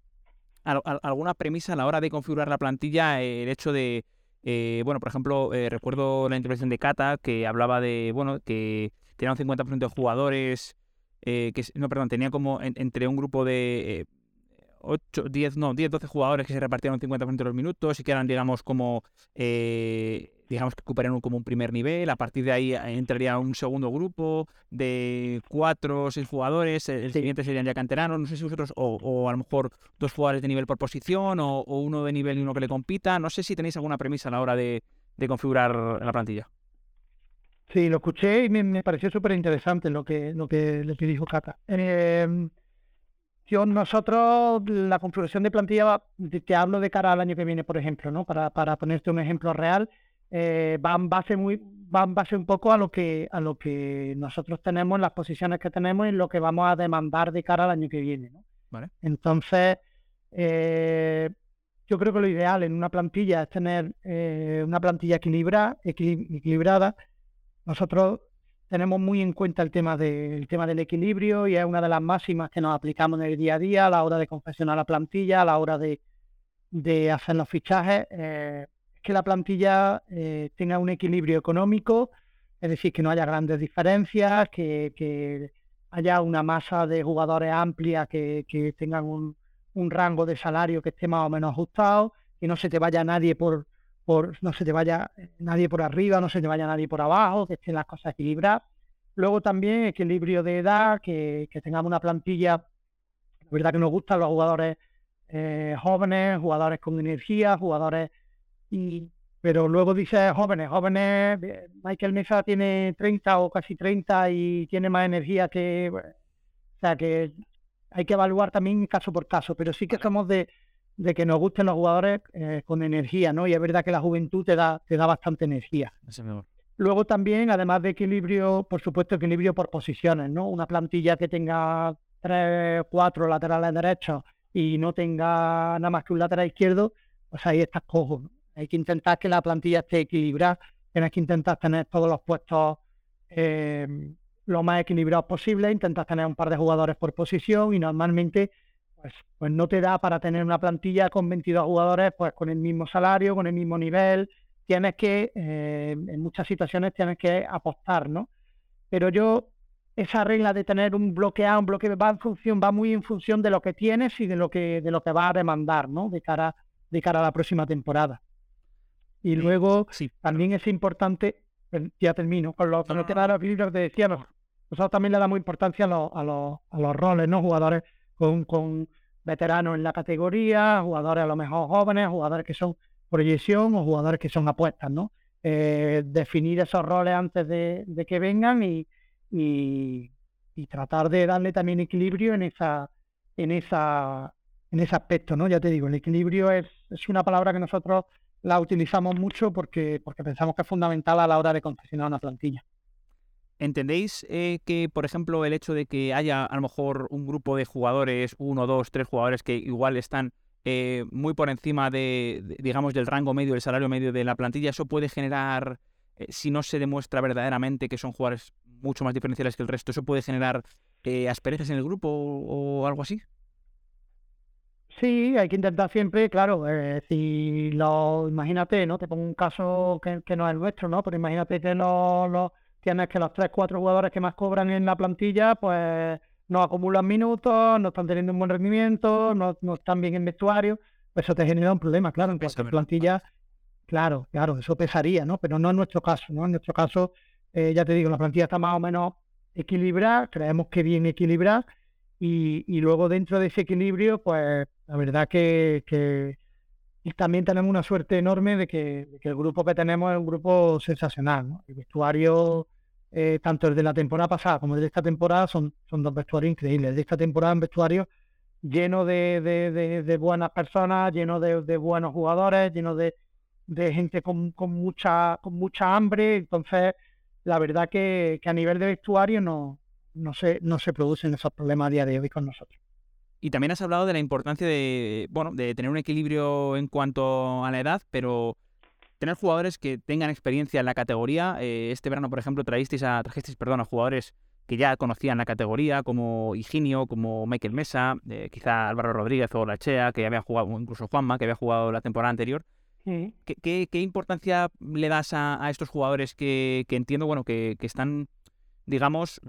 alguna premisa a la hora de configurar la plantilla, eh, el hecho de, eh, bueno, por ejemplo, eh, recuerdo la intervención de Cata que hablaba de, bueno, que tenía un 50% de jugadores, que, no, perdón, tenía como entre un grupo de 8, 10, no, 10, 12 jugadores que se repartieron un 50% de los minutos y que eran, digamos, como digamos que ocuparían como un primer nivel, a partir de ahí eh, entraría un segundo grupo de cuatro o seis jugadores, el siguiente serían ya canteranos, no sé si vosotros, o, a lo mejor dos jugadores de nivel por posición, o, uno de nivel y uno que le compita, no sé si tenéis alguna premisa a la hora de, configurar la plantilla. Sí, lo escuché y me, pareció súper interesante lo que, lo que, dijo Cata. Eh, yo, nosotros, la configuración de plantilla, te hablo de cara al año que viene, por ejemplo, ¿no? Para, para ponerte un ejemplo real, eh, van base muy van base un poco a lo que a lo que nosotros tenemos en las posiciones que tenemos y lo que vamos a demandar de cara al año que viene ¿no? entonces eh, yo creo que lo ideal en una plantilla es tener eh, una plantilla equilibrada equilibrada nosotros tenemos muy en cuenta el tema del tema del equilibrio y es una de las máximas que nos aplicamos en el día a día a la hora de confeccionar la plantilla a la hora de, de hacer los fichajes eh, que la plantilla eh, tenga un equilibrio económico, es decir, que no haya grandes diferencias, que, haya una masa de jugadores amplia que, tengan un, rango de salario que esté más o menos ajustado, que no se te vaya nadie por, por, no se te vaya nadie por arriba, no se te vaya nadie por abajo, que estén las cosas equilibradas. Luego también equilibrio de edad, que, tengamos una plantilla, la verdad que nos gustan los jugadores eh, jóvenes, jugadores con energía, jugadores y, pero luego dice jóvenes, jóvenes, eh, Michael Mesa tiene 30 o casi 30 y tiene más energía que... O sea, que hay que evaluar también caso por caso, pero sí que somos de, de que nos gusten los jugadores eh, con energía, ¿no? Y es verdad que la juventud te da, te da bastante energía. Luego también, además de equilibrio, por supuesto, equilibrio por posiciones, ¿no? Una plantilla que tenga tres, cuatro laterales derechos y no tenga nada más que un lateral izquierdo, pues ahí estás cojo. Hay que intentar que la plantilla esté equilibrada, tienes que intentar tener todos los puestos eh, lo más equilibrados posible, intentas tener un par de jugadores por posición y normalmente pues, pues no te da para tener una plantilla con 22 jugadores pues con el mismo salario, con el mismo nivel, tienes que, eh, en muchas situaciones tienes que apostar, ¿no? Pero yo, esa regla de tener un bloque A, un bloque B va en función, va muy en función de lo que tienes y de lo que, de lo que va a demandar, ¿no? De cara, de cara a la próxima temporada. Y luego también es importante, ya termino, con los, no, temas de los que decíamos, nosotros también le damos importancia a los, a los, a los roles, ¿no? Jugadores con, con veteranos en la categoría, jugadores a lo mejor jóvenes, jugadores que son proyección o jugadores que son apuestas, ¿no? Eh, definir esos roles antes de, de que vengan y, y, y, tratar de darle también equilibrio en esa en esa en ese aspecto, ¿no? Ya te digo, el equilibrio es, es una palabra que nosotros la utilizamos mucho porque, porque pensamos que es fundamental a la hora de confeccionar una plantilla. ¿Entendéis eh, que, por ejemplo, el hecho de que haya a lo mejor un grupo de jugadores, uno, dos, tres jugadores que igual están eh, muy por encima de, digamos, del rango medio, del salario medio de la plantilla, eso puede generar, eh, si no se demuestra verdaderamente que son jugadores mucho más diferenciales que el resto, eso puede generar asperezas en el grupo o algo así? Sí, hay que intentar siempre, claro, eh, si lo, imagínate, ¿no? Te pongo un caso que, que no es el nuestro, ¿no? Pero imagínate que no, tienes que los tres, cuatro jugadores que más cobran en la plantilla, pues no acumulan minutos, no están teniendo un buen rendimiento, no, no están bien en vestuario, pues eso te genera un problema, claro, en cuanto a plantilla, claro, claro, eso pesaría, ¿no? Pero no en nuestro caso, ¿no? En nuestro caso, eh, ya te digo, la plantilla está más o menos equilibrada, creemos que bien equilibrada, Y, luego dentro de ese equilibrio, pues la verdad que, también tenemos una suerte enorme de que, el grupo que tenemos es un grupo sensacional. ¿no? El vestuario, eh, tanto el de la temporada pasada como el de esta temporada, son, son dos vestuarios increíbles. El de esta temporada un vestuario lleno de, buenas personas, lleno de, buenos jugadores, lleno de, gente con, mucha, con mucha hambre. Entonces, la verdad que, a nivel de vestuario no, no, se, no se producen esos problemas a día de hoy con nosotros. Y también has hablado de la importancia de, bueno, de tener un equilibrio en cuanto a la edad, pero tener jugadores que tengan experiencia en la categoría. Eh, este verano, por ejemplo, trajisteis a, trajisteis, perdón, a jugadores que ya conocían la categoría, como Higinio, como Michael Mesa, eh, quizá Álvaro Rodríguez o Lachea, que ya habían jugado, incluso Juanma, que había jugado la temporada anterior. ¿Qué, importancia le das a, estos jugadores que, entiendo, bueno, que, que están, digamos,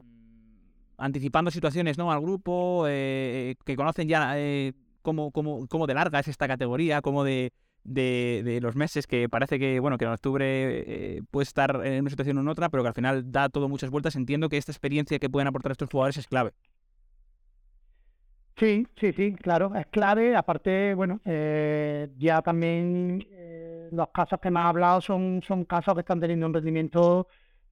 anticipando situaciones ¿no? al grupo, eh, que conocen ya eh, cómo, cómo, de larga es esta categoría, cómo de, de, los meses, que parece que bueno que en octubre eh, puede estar en una situación o en otra, pero que al final da todo muchas vueltas. Entiendo que esta experiencia que pueden aportar estos jugadores es clave. Sí, sí, sí, claro, es clave. Aparte, bueno, ya también los casos que me has hablado son, son casos que están teniendo un rendimiento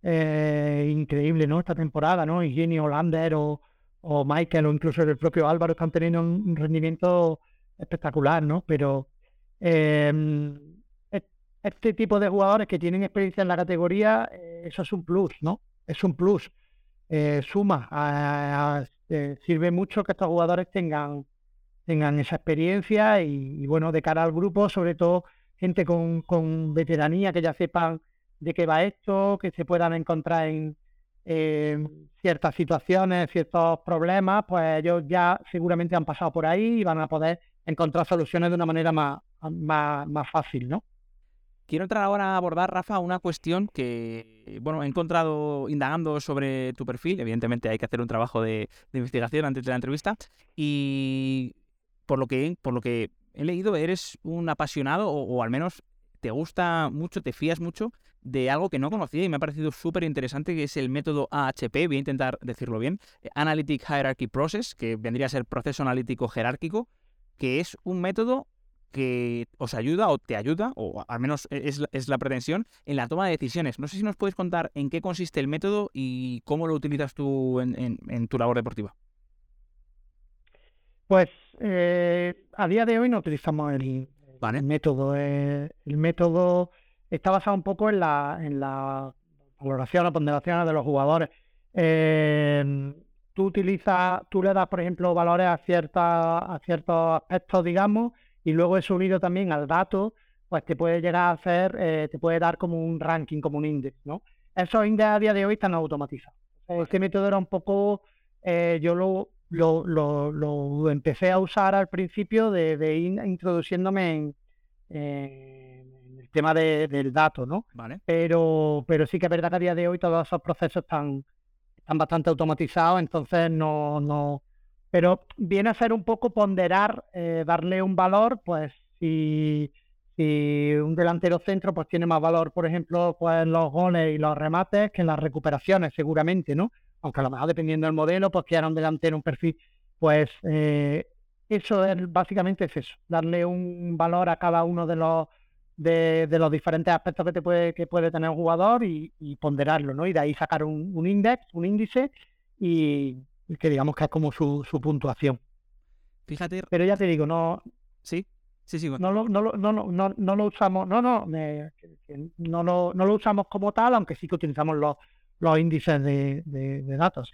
eh, increíble, ¿no? Esta temporada, ¿no? Jenny Hollander o, o Michael o incluso el propio Álvaro están teniendo un rendimiento espectacular, ¿no? Pero em, este tipo de jugadores que tienen experiencia en la categoría, eh, eso es un plus, ¿no? Es un plus. Eh, suma, sirve mucho que estos jugadores tengan, esa experiencia y, bueno, de cara al grupo, sobre todo gente con veteranía que ya sepan de qué va esto, que se puedan encontrar en ciertas situaciones, ciertos problemas, pues ellos ya seguramente han pasado por ahí y van a poder encontrar soluciones de una manera más, más, fácil, ¿no? Quiero entrar ahora a abordar, Rafa, una cuestión que, bueno, he encontrado indagando sobre tu perfil. Evidentemente hay que hacer un trabajo de, investigación antes de la entrevista. Y por lo que, por lo que he leído, eres un apasionado, o al menos te gusta mucho, te fías mucho de algo que no conocía y me ha parecido súper interesante, que es el método AHP, voy a intentar decirlo bien, eh, Analytic Hierarchy Process, que vendría a ser proceso analítico jerárquico, que es un método que os ayuda o te ayuda, o al menos e-, es, la pretensión, en la toma de decisiones. No sé si nos puedes contar en qué consiste el método y cómo lo utilizas tú en, tu labor deportiva. Pues eh, a día de hoy no utilizamos el, el método, eh, el método está basado un poco en la, en la valoración o ponderación de los jugadores. Em, tú utilizas, tú le das, por ejemplo, valores a, cierta, a ciertos aspectos, digamos, y luego eso unido también al dato, pues te puede llegar a hacer, eh, te puede dar como un ranking, como un índice, ¿no? Esos índices a día de hoy están automatizados. Este método era un poco, eh, yo lo, lo, lo, empecé a usar al principio de, ir introduciéndome en, el tema del dato, ¿no? Vale. Pero, pero sí que es verdad que a día de hoy todos esos procesos están, están bastante automatizados, entonces no, no. Pero viene a ser un poco ponderar, eh, darle un valor, pues si, si un delantero centro pues tiene más valor, por ejemplo, pues en los goles y los remates que en las recuperaciones, seguramente, ¿no? aunque a lo mejor dependiendo del modelo, pues quiera un delantero, un perfil, pues eh, eso es, básicamente es eso, darle un valor a cada uno de los de, los diferentes aspectos que te puede, que puede tener un jugador y, ponderarlo, ¿no? Y de ahí sacar un, un index, un índice y, que digamos que es como su, su puntuación. Fíjate. Pero ya te digo, no. Sí, sí, sí. No lo, no, no, no, no, lo usamos, no, no, no, no, no lo usamos como tal, aunque sí que utilizamos los, los índices de, datos.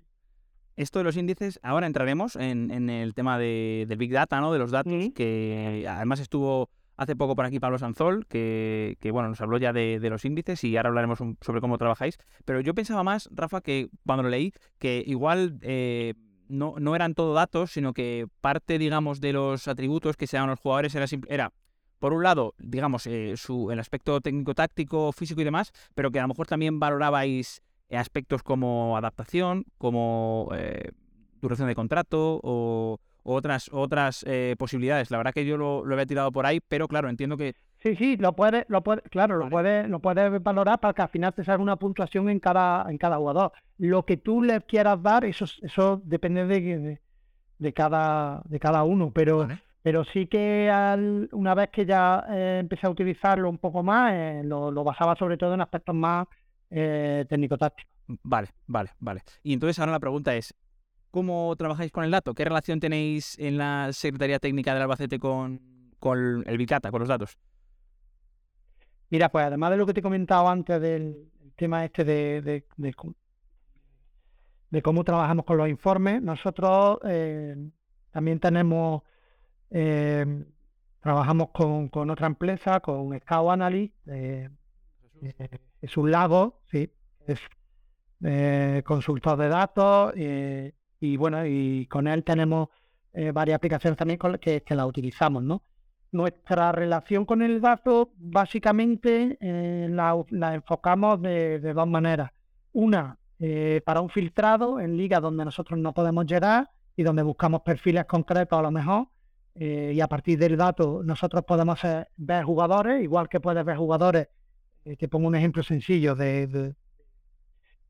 Esto de los índices, ahora entraremos en, el tema de, del Big Data, ¿no? De los datos, que además estuvo hace poco por aquí Pablo Sanzol, que, bueno, nos habló ya de, los índices y ahora hablaremos sobre cómo trabajáis. Pero yo pensaba más, Rafa, que cuando lo leí, que igual eh, no, no, eran todo datos, sino que parte, digamos, de los atributos que se dan los jugadores era, era por un lado, digamos, eh, su, el aspecto técnico-táctico, físico y demás, pero que a lo mejor también valorabais aspectos como adaptación, como eh, duración de contrato o, otras otras eh, posibilidades. La verdad que yo lo, había tirado por ahí, pero claro, entiendo que Sí, sí, lo puedes, lo puede, claro, lo puedes, lo puedes valorar para que al final te salga una puntuación en cada, en cada jugador. Lo que tú le quieras dar, eso, eso depende de, de cada, de cada uno, pero, pero sí que al, una vez que ya eh, empecé a utilizarlo un poco más, eh, lo, lo, basaba sobre todo en aspectos más eh, técnico-tácticos. Vale, vale, vale. Y entonces ahora la pregunta es, ¿cómo trabajáis con el dato? ¿Qué relación tenéis en la Secretaría Técnica del Albacete con, con el Bicata, con los datos? Mira, pues además de lo que te he comentado antes del tema este de, de, cómo trabajamos con los informes, nosotros eh, también tenemos, eh, trabajamos con, otra empresa, con Scout Analyst, eh, es un lago, sí, es consultor de datos y bueno, y con él tenemos varias aplicaciones también que, que la utilizamos, ¿no? Nuestra relación con el dato básicamente eh, la, enfocamos de, dos maneras. Una, eh, para un filtrado en ligas donde nosotros no podemos llegar y donde buscamos perfiles concretos a lo mejor. Eh, y a partir del dato nosotros podemos ver jugadores, igual que puedes ver jugadores. te pongo un ejemplo sencillo de,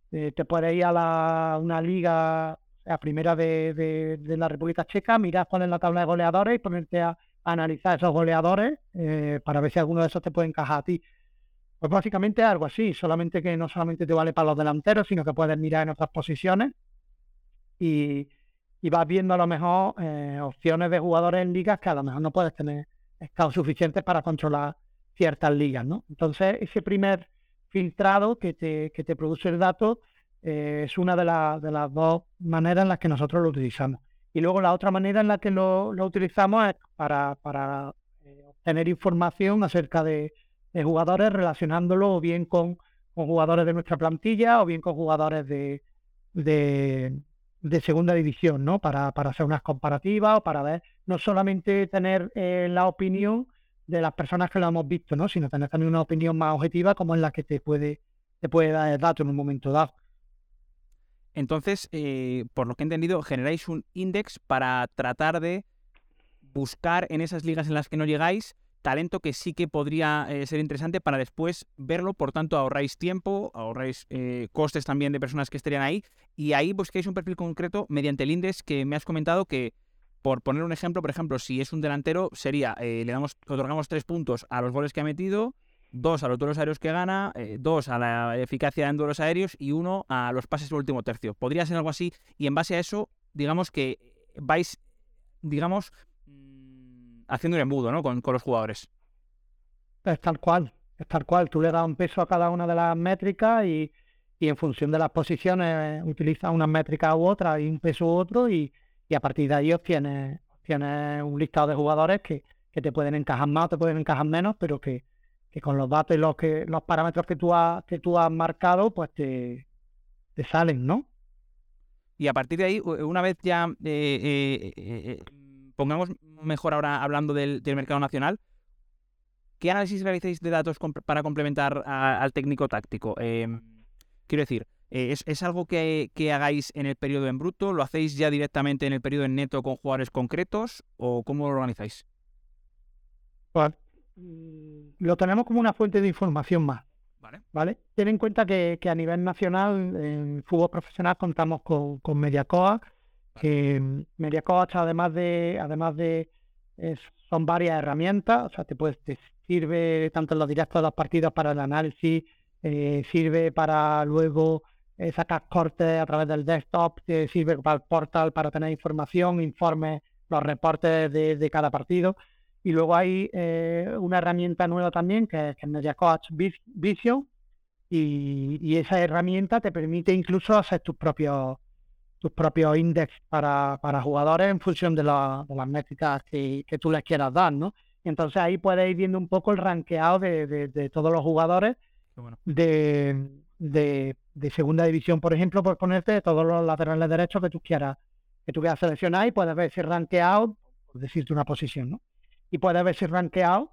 te puedes ir a la, una liga, a primera de, de la República Checa, mirar cuál es la tabla de goleadores y ponerte a analizar esos goleadores eh, para ver si alguno de esos te puede encajar a ti. Pues básicamente algo así, solamente que no solamente te vale para los delanteros, sino que puedes mirar en otras posiciones y, vas viendo a lo mejor eh, opciones de jugadores en ligas que a lo mejor no puedes tener estados suficientes para controlar ciertas ligas, ¿no? Entonces, ese primer filtrado que te, que te produce el dato eh, es una de, de las dos maneras en las que nosotros lo utilizamos. Y luego la otra manera en la que lo, utilizamos es para, para eh, obtener información acerca de, jugadores relacionándolo bien con, jugadores de nuestra plantilla o bien con jugadores de, de, segunda división, ¿no? Para, para, hacer unas comparativas o para ver, no solamente tener eh, la opinión de las personas que lo hemos visto, ¿no? Sino tener también una opinión más objetiva como es la que te puede, te puede dar el dato en un momento dado. Entonces, eh, por lo que he entendido, generáis un index para tratar de buscar en esas ligas en las que no llegáis talento que sí que podría eh, ser interesante para después verlo, por tanto ahorráis tiempo, ahorráis eh, costes también de personas que estarían ahí y ahí busquéis un perfil concreto mediante el index que me has comentado que, por poner un ejemplo, por ejemplo, si es un delantero, sería, le damos, otorgamos tres puntos a los goles que ha metido, dos a los duelos aéreos que gana, eh, dos a la eficacia en duelos aéreos y uno a los pases del último tercio. Podría ser algo así y en base a eso, digamos que vais, digamos, mm, haciendo un embudo ¿no? con, los jugadores. Es tal cual, es tal cual. Tú le das un peso a cada una de las métricas y, en función de las posiciones utilizas una métrica u otra y un peso u otro y, a partir de ahí obtienes, un listado de jugadores que, que te pueden encajar más o te pueden encajar menos, pero que, que con los datos y los, que, los parámetros que tú has, que tú has marcado, pues te, te salen, ¿no? Y a partir de ahí, una vez ya eh, eh, eh, pongamos mejor ahora hablando del, mercado nacional, ¿qué análisis realizáis de datos para complementar al técnico táctico? Em, quiero decir, ¿es, algo que, que, hagáis en el periodo en bruto? ¿Lo hacéis ya directamente en el periodo en neto con jugadores concretos? ¿O cómo lo organizáis? Pues lo tenemos como una fuente de información más. Vale. Ten en cuenta que, a nivel nacional, en fútbol profesional, contamos con, con Mediacoa, que mm, Mediacoa además de, además de son varias herramientas, o sea, te, puedes, te sirve tanto en los directos de los partidos para el análisis, eh, sirve para luego eh, sacar cortes a través del desktop, te sirve para el portal para tener información, informes, los reportes de cada partido. Y luego hay eh, una herramienta nueva también que es, Media Coach Vision. Y, esa herramienta te permite incluso hacer tus propios tus propios index para, para jugadores en función de, las métricas que, tú les quieras dar, ¿no? Y entonces ahí puedes ir viendo un poco el ranqueado de, todos los jugadores de, de, segunda división, por ejemplo, por ponerte todos los laterales derechos que tú quieras que tú quieras seleccionar y puedes ver si ranqueado, por decirte una posición, ¿no? Y puede verse rankeado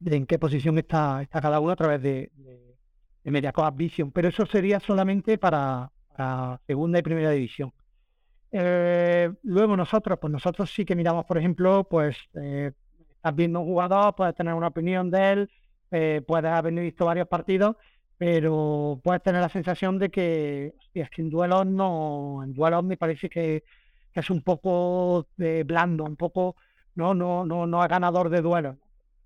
de en qué posición está, está cada uno a través de, de, de Vision. Pero eso sería solamente para, segunda y primera división. Eh, luego nosotros, pues nosotros sí que miramos, por ejemplo, pues eh, estás viendo un jugador, puedes tener una opinión de él, eh, puedes haber visto varios partidos, pero puedes tener la sensación de que, es que en duelos no, en duelos me parece que es un poco blando, un poco, no, no, no, no es ganador de duelo.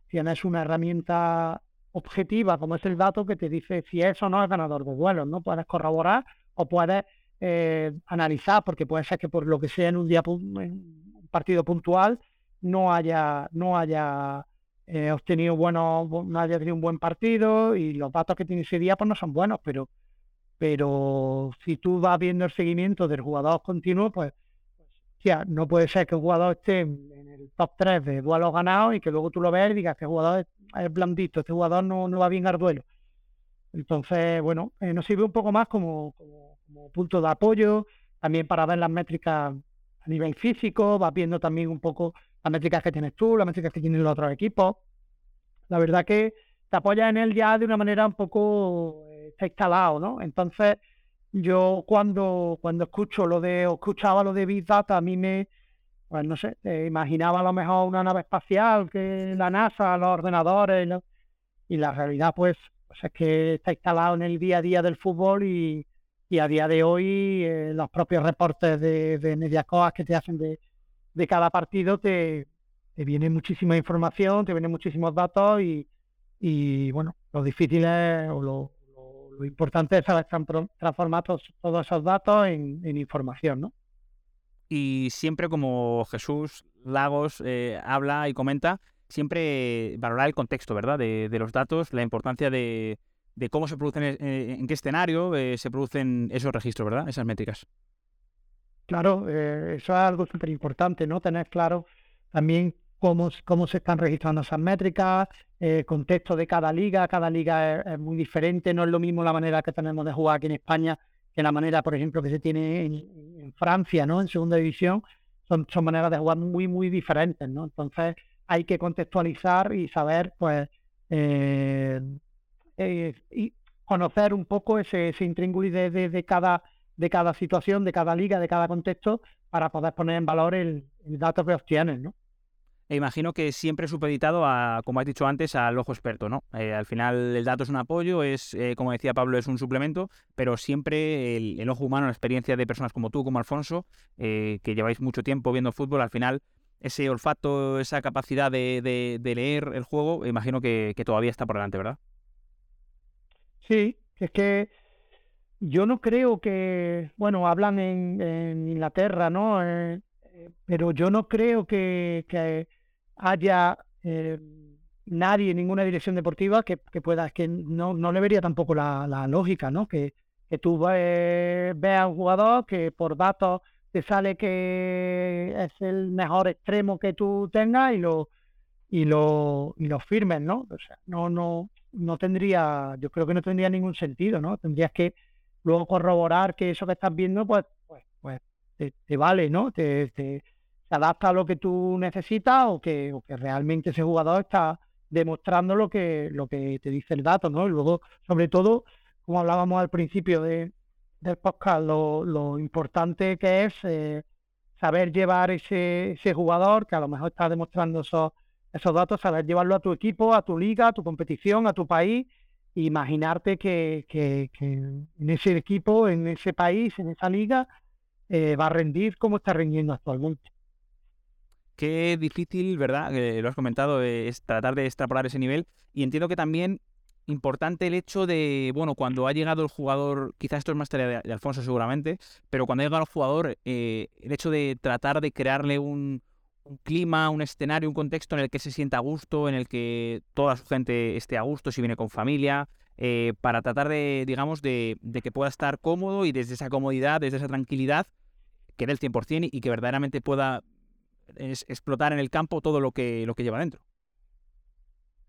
Tienes una herramienta objetiva como es el dato que te dice si eso no es ganador de duelo, ¿no? Puedes corroborar o puedes eh, analizar, porque puede ser que por lo que sea en un día un partido puntual no haya, no haya eh, obtenido bueno, no haya tenido un buen partido y los datos que tiene ese día pues no son buenos, pero, pero si tú vas viendo el seguimiento del jugador continuo, pues no puede ser que un jugador esté en el top 3 de duelos ganados y que luego tú lo veas y digas el jugador es, blandito, este jugador no, no va bien al duelo. Entonces, bueno, eh, nos sirve un poco más como, como, punto de apoyo, también para ver las métricas a nivel físico, vas viendo también un poco las métricas que tienes tú, las métricas que tienen los otros equipos. La verdad que te apoyas en él ya de una manera un poco, eh, instalado, ¿no? Entonces, yo cuando, cuando escucho lo de, o escuchaba lo de Big Data, a mí me, pues no sé, imaginaba a lo mejor una nave espacial, que la NASA, los ordenadores, y la realidad pues, pues, es que está instalado en el día a día del fútbol y, a día de hoy eh, los propios reportes de, de Mediacoas que te hacen de, de cada partido te, te, viene muchísima información, te vienen muchísimos datos y, y bueno, lo difícil es, o lo, lo importante es transformar todos, esos datos en, información, ¿no? Y siempre como Jesús Lagos eh, habla y comenta, siempre valorar el contexto, ¿verdad? De, los datos, la importancia de, cómo se producen, eh, en qué escenario eh, se producen esos registros, ¿verdad? Esas métricas. Claro, eso es algo súper importante, ¿no? Tener claro también cómo, cómo se están registrando esas métricas, el contexto de cada liga, cada liga es, muy diferente, no es lo mismo la manera que tenemos de jugar aquí en España que la manera, por ejemplo, que se tiene en, Francia, ¿no? En segunda división, son, maneras de jugar muy, muy diferentes, ¿no? Entonces hay que contextualizar y saber, pues, eh, eh, y conocer un poco ese, ese de, de, cada, de cada situación, de cada liga, de cada contexto, para poder poner en valor el, el dato que obtienes, ¿no? E imagino que siempre supeditado a, como has dicho antes, al ojo experto, ¿no? Eh, al final el dato es un apoyo, es, eh, como decía Pablo, es un suplemento, pero siempre el, ojo humano, la experiencia de personas como tú, como Alfonso, eh, que lleváis mucho tiempo viendo fútbol, al final ese olfato, esa capacidad de, leer el juego, imagino que, todavía está por delante, ¿verdad? Sí, es que yo no creo que, bueno, hablan en, Inglaterra, ¿no? pero yo no creo que haya eh, nadie ninguna dirección deportiva que, pueda, que no, no le vería tampoco la, lógica, ¿no? Que, que tú veas a un jugador que por datos te sale que es el mejor extremo que tú tengas y lo y lo y lo firmes, ¿no? O sea, no no no tendría, yo creo que no tendría ningún sentido, ¿no? Tendrías que luego corroborar que eso que estás viendo, pues, pues, pues te, vale, ¿no? te, se adapta a lo que tú necesitas o que, que realmente ese jugador está demostrando lo que, lo que te dice el dato, ¿no? Y luego, sobre todo, como hablábamos al principio de, del podcast, lo, importante que es eh, saber llevar ese, ese jugador que a lo mejor está demostrando esos, esos datos, saber llevarlo a tu equipo, a tu liga, a tu competición, a tu país, e imaginarte que, que, en ese equipo, en ese país, en esa liga, eh, va a rendir como está rindiendo actualmente. Qué difícil, ¿verdad? lo has comentado, es tratar de extrapolar ese nivel. Y entiendo que también importante el hecho de, bueno, cuando ha llegado el jugador, quizás esto es más tarea de, Alfonso seguramente, pero cuando ha llegado el jugador, eh, el hecho de tratar de crearle un, clima, un escenario, un contexto en el que se sienta a gusto, en el que toda su gente esté a gusto, si viene con familia, eh, para tratar de, digamos, de, de, que pueda estar cómodo y desde esa comodidad, desde esa tranquilidad, que dé el 100% y que verdaderamente pueda es explotar en el campo todo lo que, lo que lleva dentro.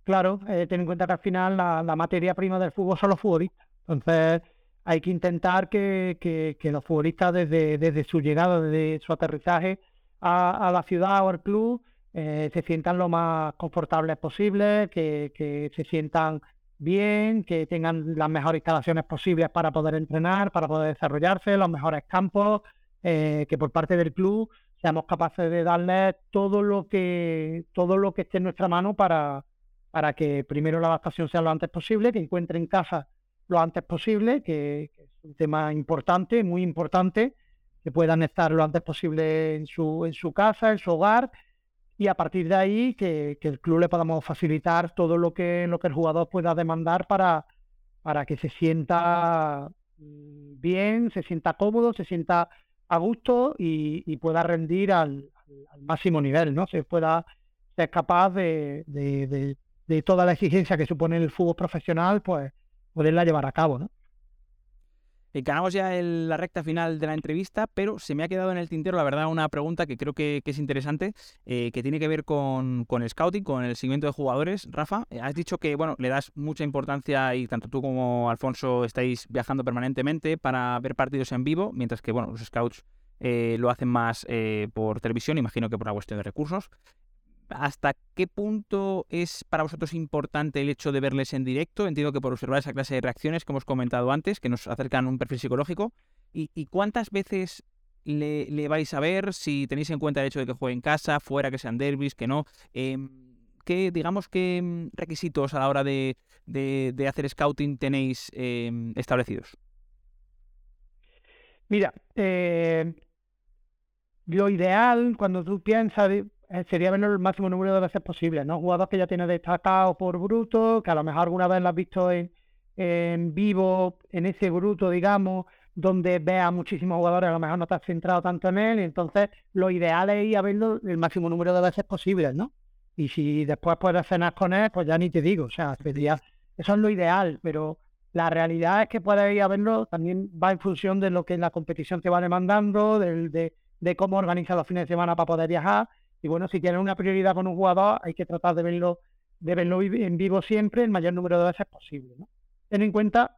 Claro, eh, ten en cuenta que al final la, materia prima del fútbol son los futbolistas. Entonces hay que intentar que, que, los futbolistas desde, desde, su llegada, desde su aterrizaje a, la ciudad o al club, eh, se sientan lo más confortables posible, que, que se sientan bien, que tengan las mejores instalaciones posibles para poder entrenar, para poder desarrollarse, los mejores campos, eh, que por parte del club seamos capaces de darles todo lo que todo lo que esté en nuestra mano para, para que primero la adaptación sea lo antes posible, que encuentren casa lo antes posible, que, es un tema importante, muy importante, que puedan estar lo antes posible en su, en su casa, en su hogar, y a partir de ahí que, el club le podamos facilitar todo lo que, lo que el jugador pueda demandar para, para que se sienta mm, bien, se sienta cómodo, se sienta a gusto y, pueda rendir al, máximo nivel, ¿no? Se pueda ser capaz de, de, de, toda la exigencia que supone el fútbol profesional, pues poderla llevar a cabo, ¿no? Ganamos ya la recta final de la entrevista, pero se me ha quedado en el tintero, la verdad, una pregunta que creo que, es interesante, eh, que tiene que ver con, el scouting, con el seguimiento de jugadores. Rafa, eh, has dicho que bueno, le das mucha importancia y tanto tú como Alfonso estáis viajando permanentemente para ver partidos en vivo, mientras que bueno, los scouts eh, lo hacen más por televisión, imagino que por una cuestión de recursos. ¿Hasta qué punto es para vosotros importante el hecho de verles en directo? Entiendo que por observar esa clase de reacciones que hemos comentado antes, que nos acercan un perfil psicológico. ¿Y, cuántas veces le, vais a ver si tenéis en cuenta el hecho de que juegue en casa, fuera, que sean derbis, que no? Em, ¿Qué, digamos, qué mm, requisitos a la hora de, hacer scouting tenéis em, establecidos? Mira, eh, lo ideal cuando tú piensas eh, sería verlo el máximo número de veces posible, ¿no? Jugadores que ya tienes destacado por bruto, que a lo mejor alguna vez lo has visto en, en vivo, en ese bruto, digamos, donde veas muchísimos jugadores, a lo mejor no te has centrado tanto en él, entonces lo ideal es ir a verlo el máximo número de veces posible, ¿no? Y si después puedes cenar con él, pues ya ni te digo, o sea, eso es lo ideal, pero la realidad es que puedes ir a verlo, también va en función de lo que la competición te va demandando, de, de cómo organizar los fines de semana para poder viajar, y bueno, si tienes una prioridad con un jugador, hay que tratar de verlo, de verlo en vivo siempre, el mayor número de veces posible. ¿no? Ten en cuenta,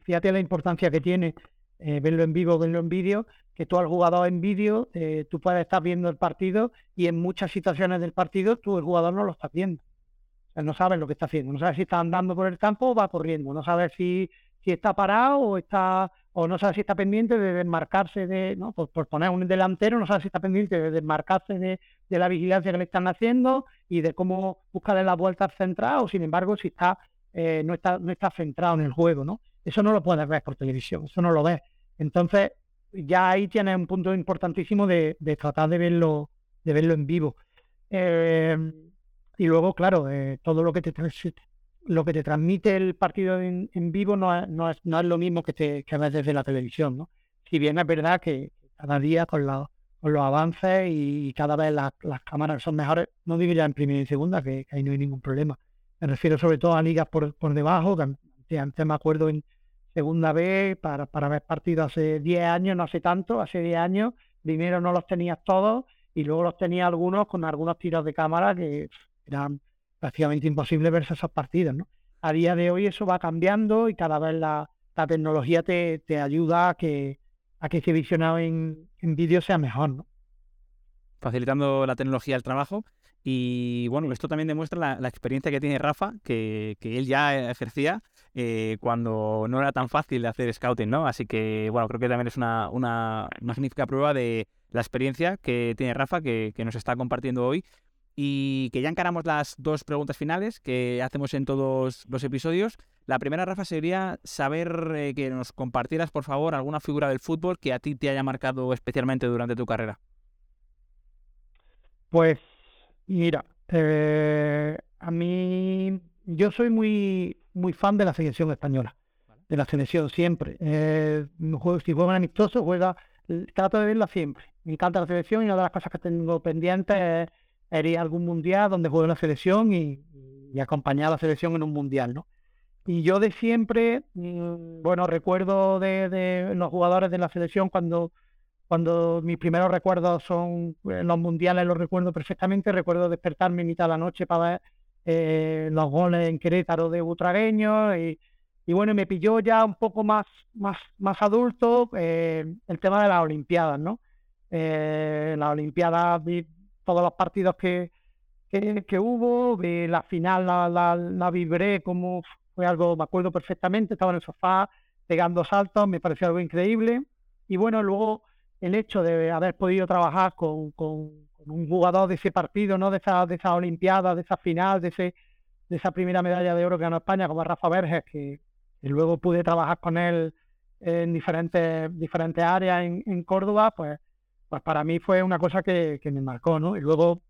fíjate la importancia que tiene eh, verlo en vivo, verlo en vídeo, que tú al jugador en vídeo, eh, tú puedes estar viendo el partido y en muchas situaciones del partido tú el jugador no lo estás viendo. O sea, no sabes lo que está haciendo, no sabes si está andando por el campo o va corriendo, no sabes si, si está parado o está o no sabe si está pendiente de desmarcarse de, ¿no? Por, poner un delantero, no sabe si está pendiente de desmarcarse de, la vigilancia que le están haciendo y de cómo buscarle la vuelta central, o sin embargo, si está, eh, no está, no está centrado en el juego, ¿no? Eso no lo puedes ver por televisión, eso no lo ves. Entonces, ya ahí tienes un punto importantísimo de, tratar de verlo, de verlo en vivo. Eh, y luego, claro, eh, todo lo que te, lo que te transmite el partido en, vivo no es, no, es, no es lo mismo que, te, que ves desde la televisión, ¿no? Si bien es verdad que cada día con, con los avances y cada vez las cámaras son mejores, no digo ya en primera y segunda, que, ahí no hay ningún problema. Me refiero sobre todo a ligas por, por debajo, que antes me acuerdo en segunda vez para, para ver partidos hace 10 años, no hace tanto, hace 10 años, primero no los tenías todos y luego los tenía algunos con algunos tiros de cámara que eran prácticamente imposible verse esos partidos, ¿no? A día de hoy eso va cambiando y cada vez la, tecnología te, ayuda a que, a que ese visionado en, vídeo sea mejor, ¿no? Facilitando la tecnología del trabajo. Y bueno, esto también demuestra la, experiencia que tiene Rafa, que, él ya ejercía eh, cuando no era tan fácil hacer scouting, ¿no? Así que bueno, creo que también es una, una magnífica prueba de la experiencia que tiene Rafa, que, que nos está compartiendo hoy y que ya encaramos las dos preguntas finales que hacemos en todos los episodios. La primera, Rafa, sería saber eh, que nos compartieras, por favor, alguna figura del fútbol que a ti te haya marcado especialmente durante tu carrera. Pues, mira, eh, a mí, yo soy muy, muy fan de la selección española, de la selección siempre. Eh, si juega amistoso, juega, trato de verla siempre. Me encanta la selección y una de las cosas que tengo pendientes es ir a algún mundial donde juegue la selección y, acompañar a la selección en un mundial, ¿no? Y yo de siempre, mm, bueno, recuerdo de, los jugadores de la selección cuando, cuando mis primeros recuerdos son en los mundiales, los recuerdo perfectamente. Recuerdo despertarme en mitad de la noche para ver eh, los goles en Querétaro de Butragueño y, bueno, me pilló ya un poco más, más, más adulto eh, el tema de las Olimpiadas, ¿no? Eh, las Olimpiadas todos los partidos que, que, hubo, de la final la, la, vibré como fue algo, me acuerdo perfectamente, estaba en el sofá pegando saltos, me pareció algo increíble. Y bueno, luego el hecho de haber podido trabajar con, con, un jugador de ese partido, ¿no? de esa, de esa Olimpiada, de esa final, de, ese, de esa primera medalla de oro que ganó España, como Rafa Verges, que, luego pude trabajar con él en diferentes, diferentes áreas en, Córdoba, pues, pues para mí fue una cosa que, me marcó, ¿no? Y luego,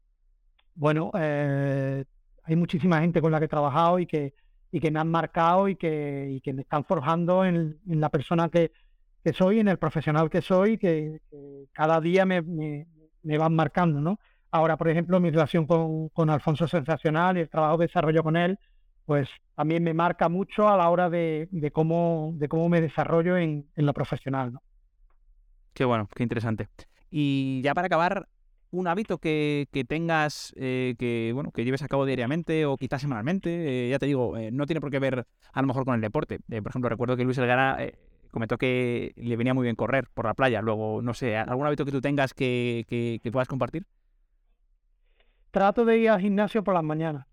bueno, eh, hay muchísima gente con la que he trabajado y que, y que me han marcado y que, y que me están forjando en, la persona que, soy, en el profesional que soy, que, cada día me, van marcando, ¿no? Ahora, por ejemplo, mi relación con, con Alfonso Sensacional y el trabajo que desarrollo con él, pues también me marca mucho a la hora de, cómo, de cómo me desarrollo en, lo profesional. Qué bueno, qué interesante. Y ya para acabar, un hábito que, tengas, eh, que bueno, que lleves a cabo diariamente o quizás semanalmente, eh, ya te digo, eh, no tiene por qué ver a lo mejor con el deporte. por ejemplo, recuerdo que Luis Elgara comentó que le venía muy bien correr por la playa. Luego, no sé, ¿algún hábito que tú tengas que, que puedas compartir? Trato de ir al gimnasio por las mañanas.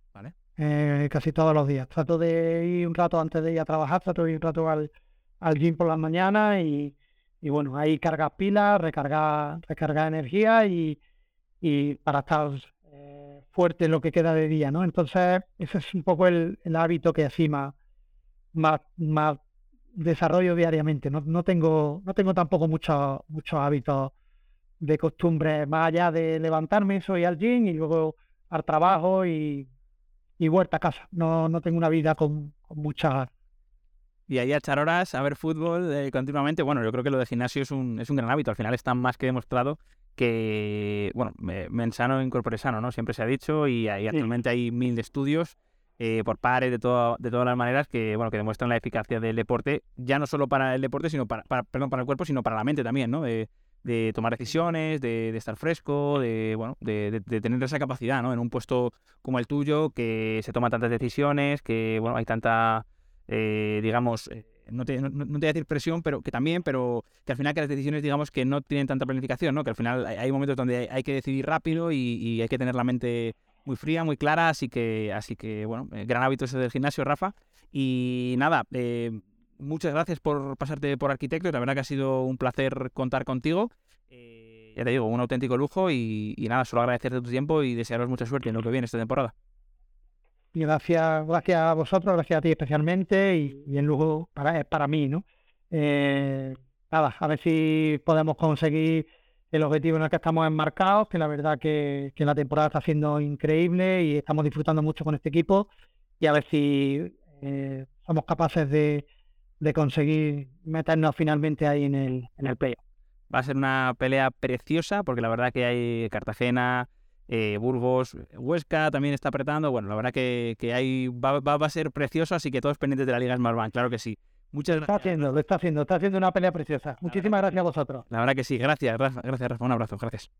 Eh, casi todos los días. Trato de ir un rato antes de ir a trabajar, trato de ir un rato al, al gym por las mañanas y, bueno, ahí cargas pilas, recargar, recargar energía y, para estar eh, fuerte en lo que queda de día, ¿no? Entonces, ese es un poco el, hábito que así más, más, desarrollo diariamente. No, no, tengo, no tengo tampoco muchos muchos hábitos de costumbre, más allá de levantarme, soy al gym y luego al trabajo y y vuelta a casa. No, no tengo una vida con, con mucha... Y ahí a echar horas, a ver fútbol eh, continuamente. Bueno, yo creo que lo de gimnasio es un, es un gran hábito. Al final está más que demostrado que, bueno, mensano incorpore sano, ¿no? Siempre se ha dicho y, ahí actualmente hay mil estudios eh, por pares de, todo, de todas las maneras que, bueno, que demuestran la eficacia del deporte, ya no solo para el deporte, sino para, perdón, para el cuerpo, sino para la mente también, ¿no? de tomar decisiones, de, estar fresco, de, bueno, de, tener esa capacidad, ¿no? En un puesto como el tuyo, que se toman tantas decisiones, que, bueno, hay tanta, eh, digamos, eh, no te, voy a decir presión, pero que también, pero que al final que las decisiones, digamos, que no tienen tanta planificación, ¿no? Que al final hay, momentos donde hay, que decidir rápido y, hay que tener la mente muy fría, muy clara, así que, así que bueno, eh, gran hábito ese del gimnasio, Rafa. Y nada, eh, muchas gracias por pasarte por arquitecto. La verdad que ha sido un placer contar contigo. Eh, ya te digo, un auténtico lujo y, nada, solo agradecerte tu tiempo y desearos mucha suerte en lo que viene esta temporada. Y gracias, gracias a vosotros, gracias a ti especialmente y, en lujo para, para mí, ¿no? Eh, nada, a ver si podemos conseguir el objetivo en el que estamos enmarcados, que la verdad que, que la temporada está siendo increíble y estamos disfrutando mucho con este equipo y a ver si eh, somos capaces de, de conseguir meternos finalmente ahí en el, en el playoff. Va a ser una pelea preciosa porque la verdad que hay Cartagena, eh, Burgos, Huesca también está apretando. Bueno, la verdad que, que hay, va, va, a ser precioso, así que todos pendientes de la Liga Smartbank, claro que sí. Muchas gracias. Está haciendo, lo está haciendo, está haciendo una pelea preciosa. Muchísimas gracias a vosotros. La verdad que sí, gracias, gracias Rafa, un abrazo, gracias.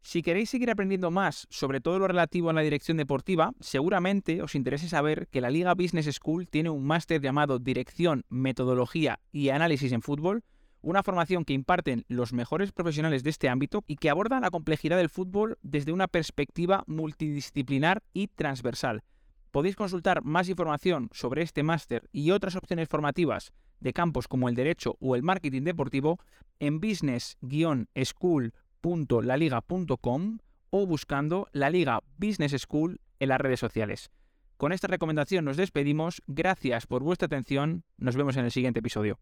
Si queréis seguir aprendiendo más sobre todo lo relativo a la dirección deportiva, seguramente os interese saber que la Liga Business School tiene un máster llamado Dirección, Metodología y Análisis en Fútbol, una formación que imparten los mejores profesionales de este ámbito y que aborda la complejidad del fútbol desde una perspectiva multidisciplinar y transversal. Podéis consultar más información sobre este máster y otras opciones formativas de campos como el derecho o el marketing deportivo en business-school.com laliga.com o buscando la Liga Business School en las redes sociales. Con esta recomendación nos despedimos, gracias por vuestra atención, nos vemos en el siguiente episodio.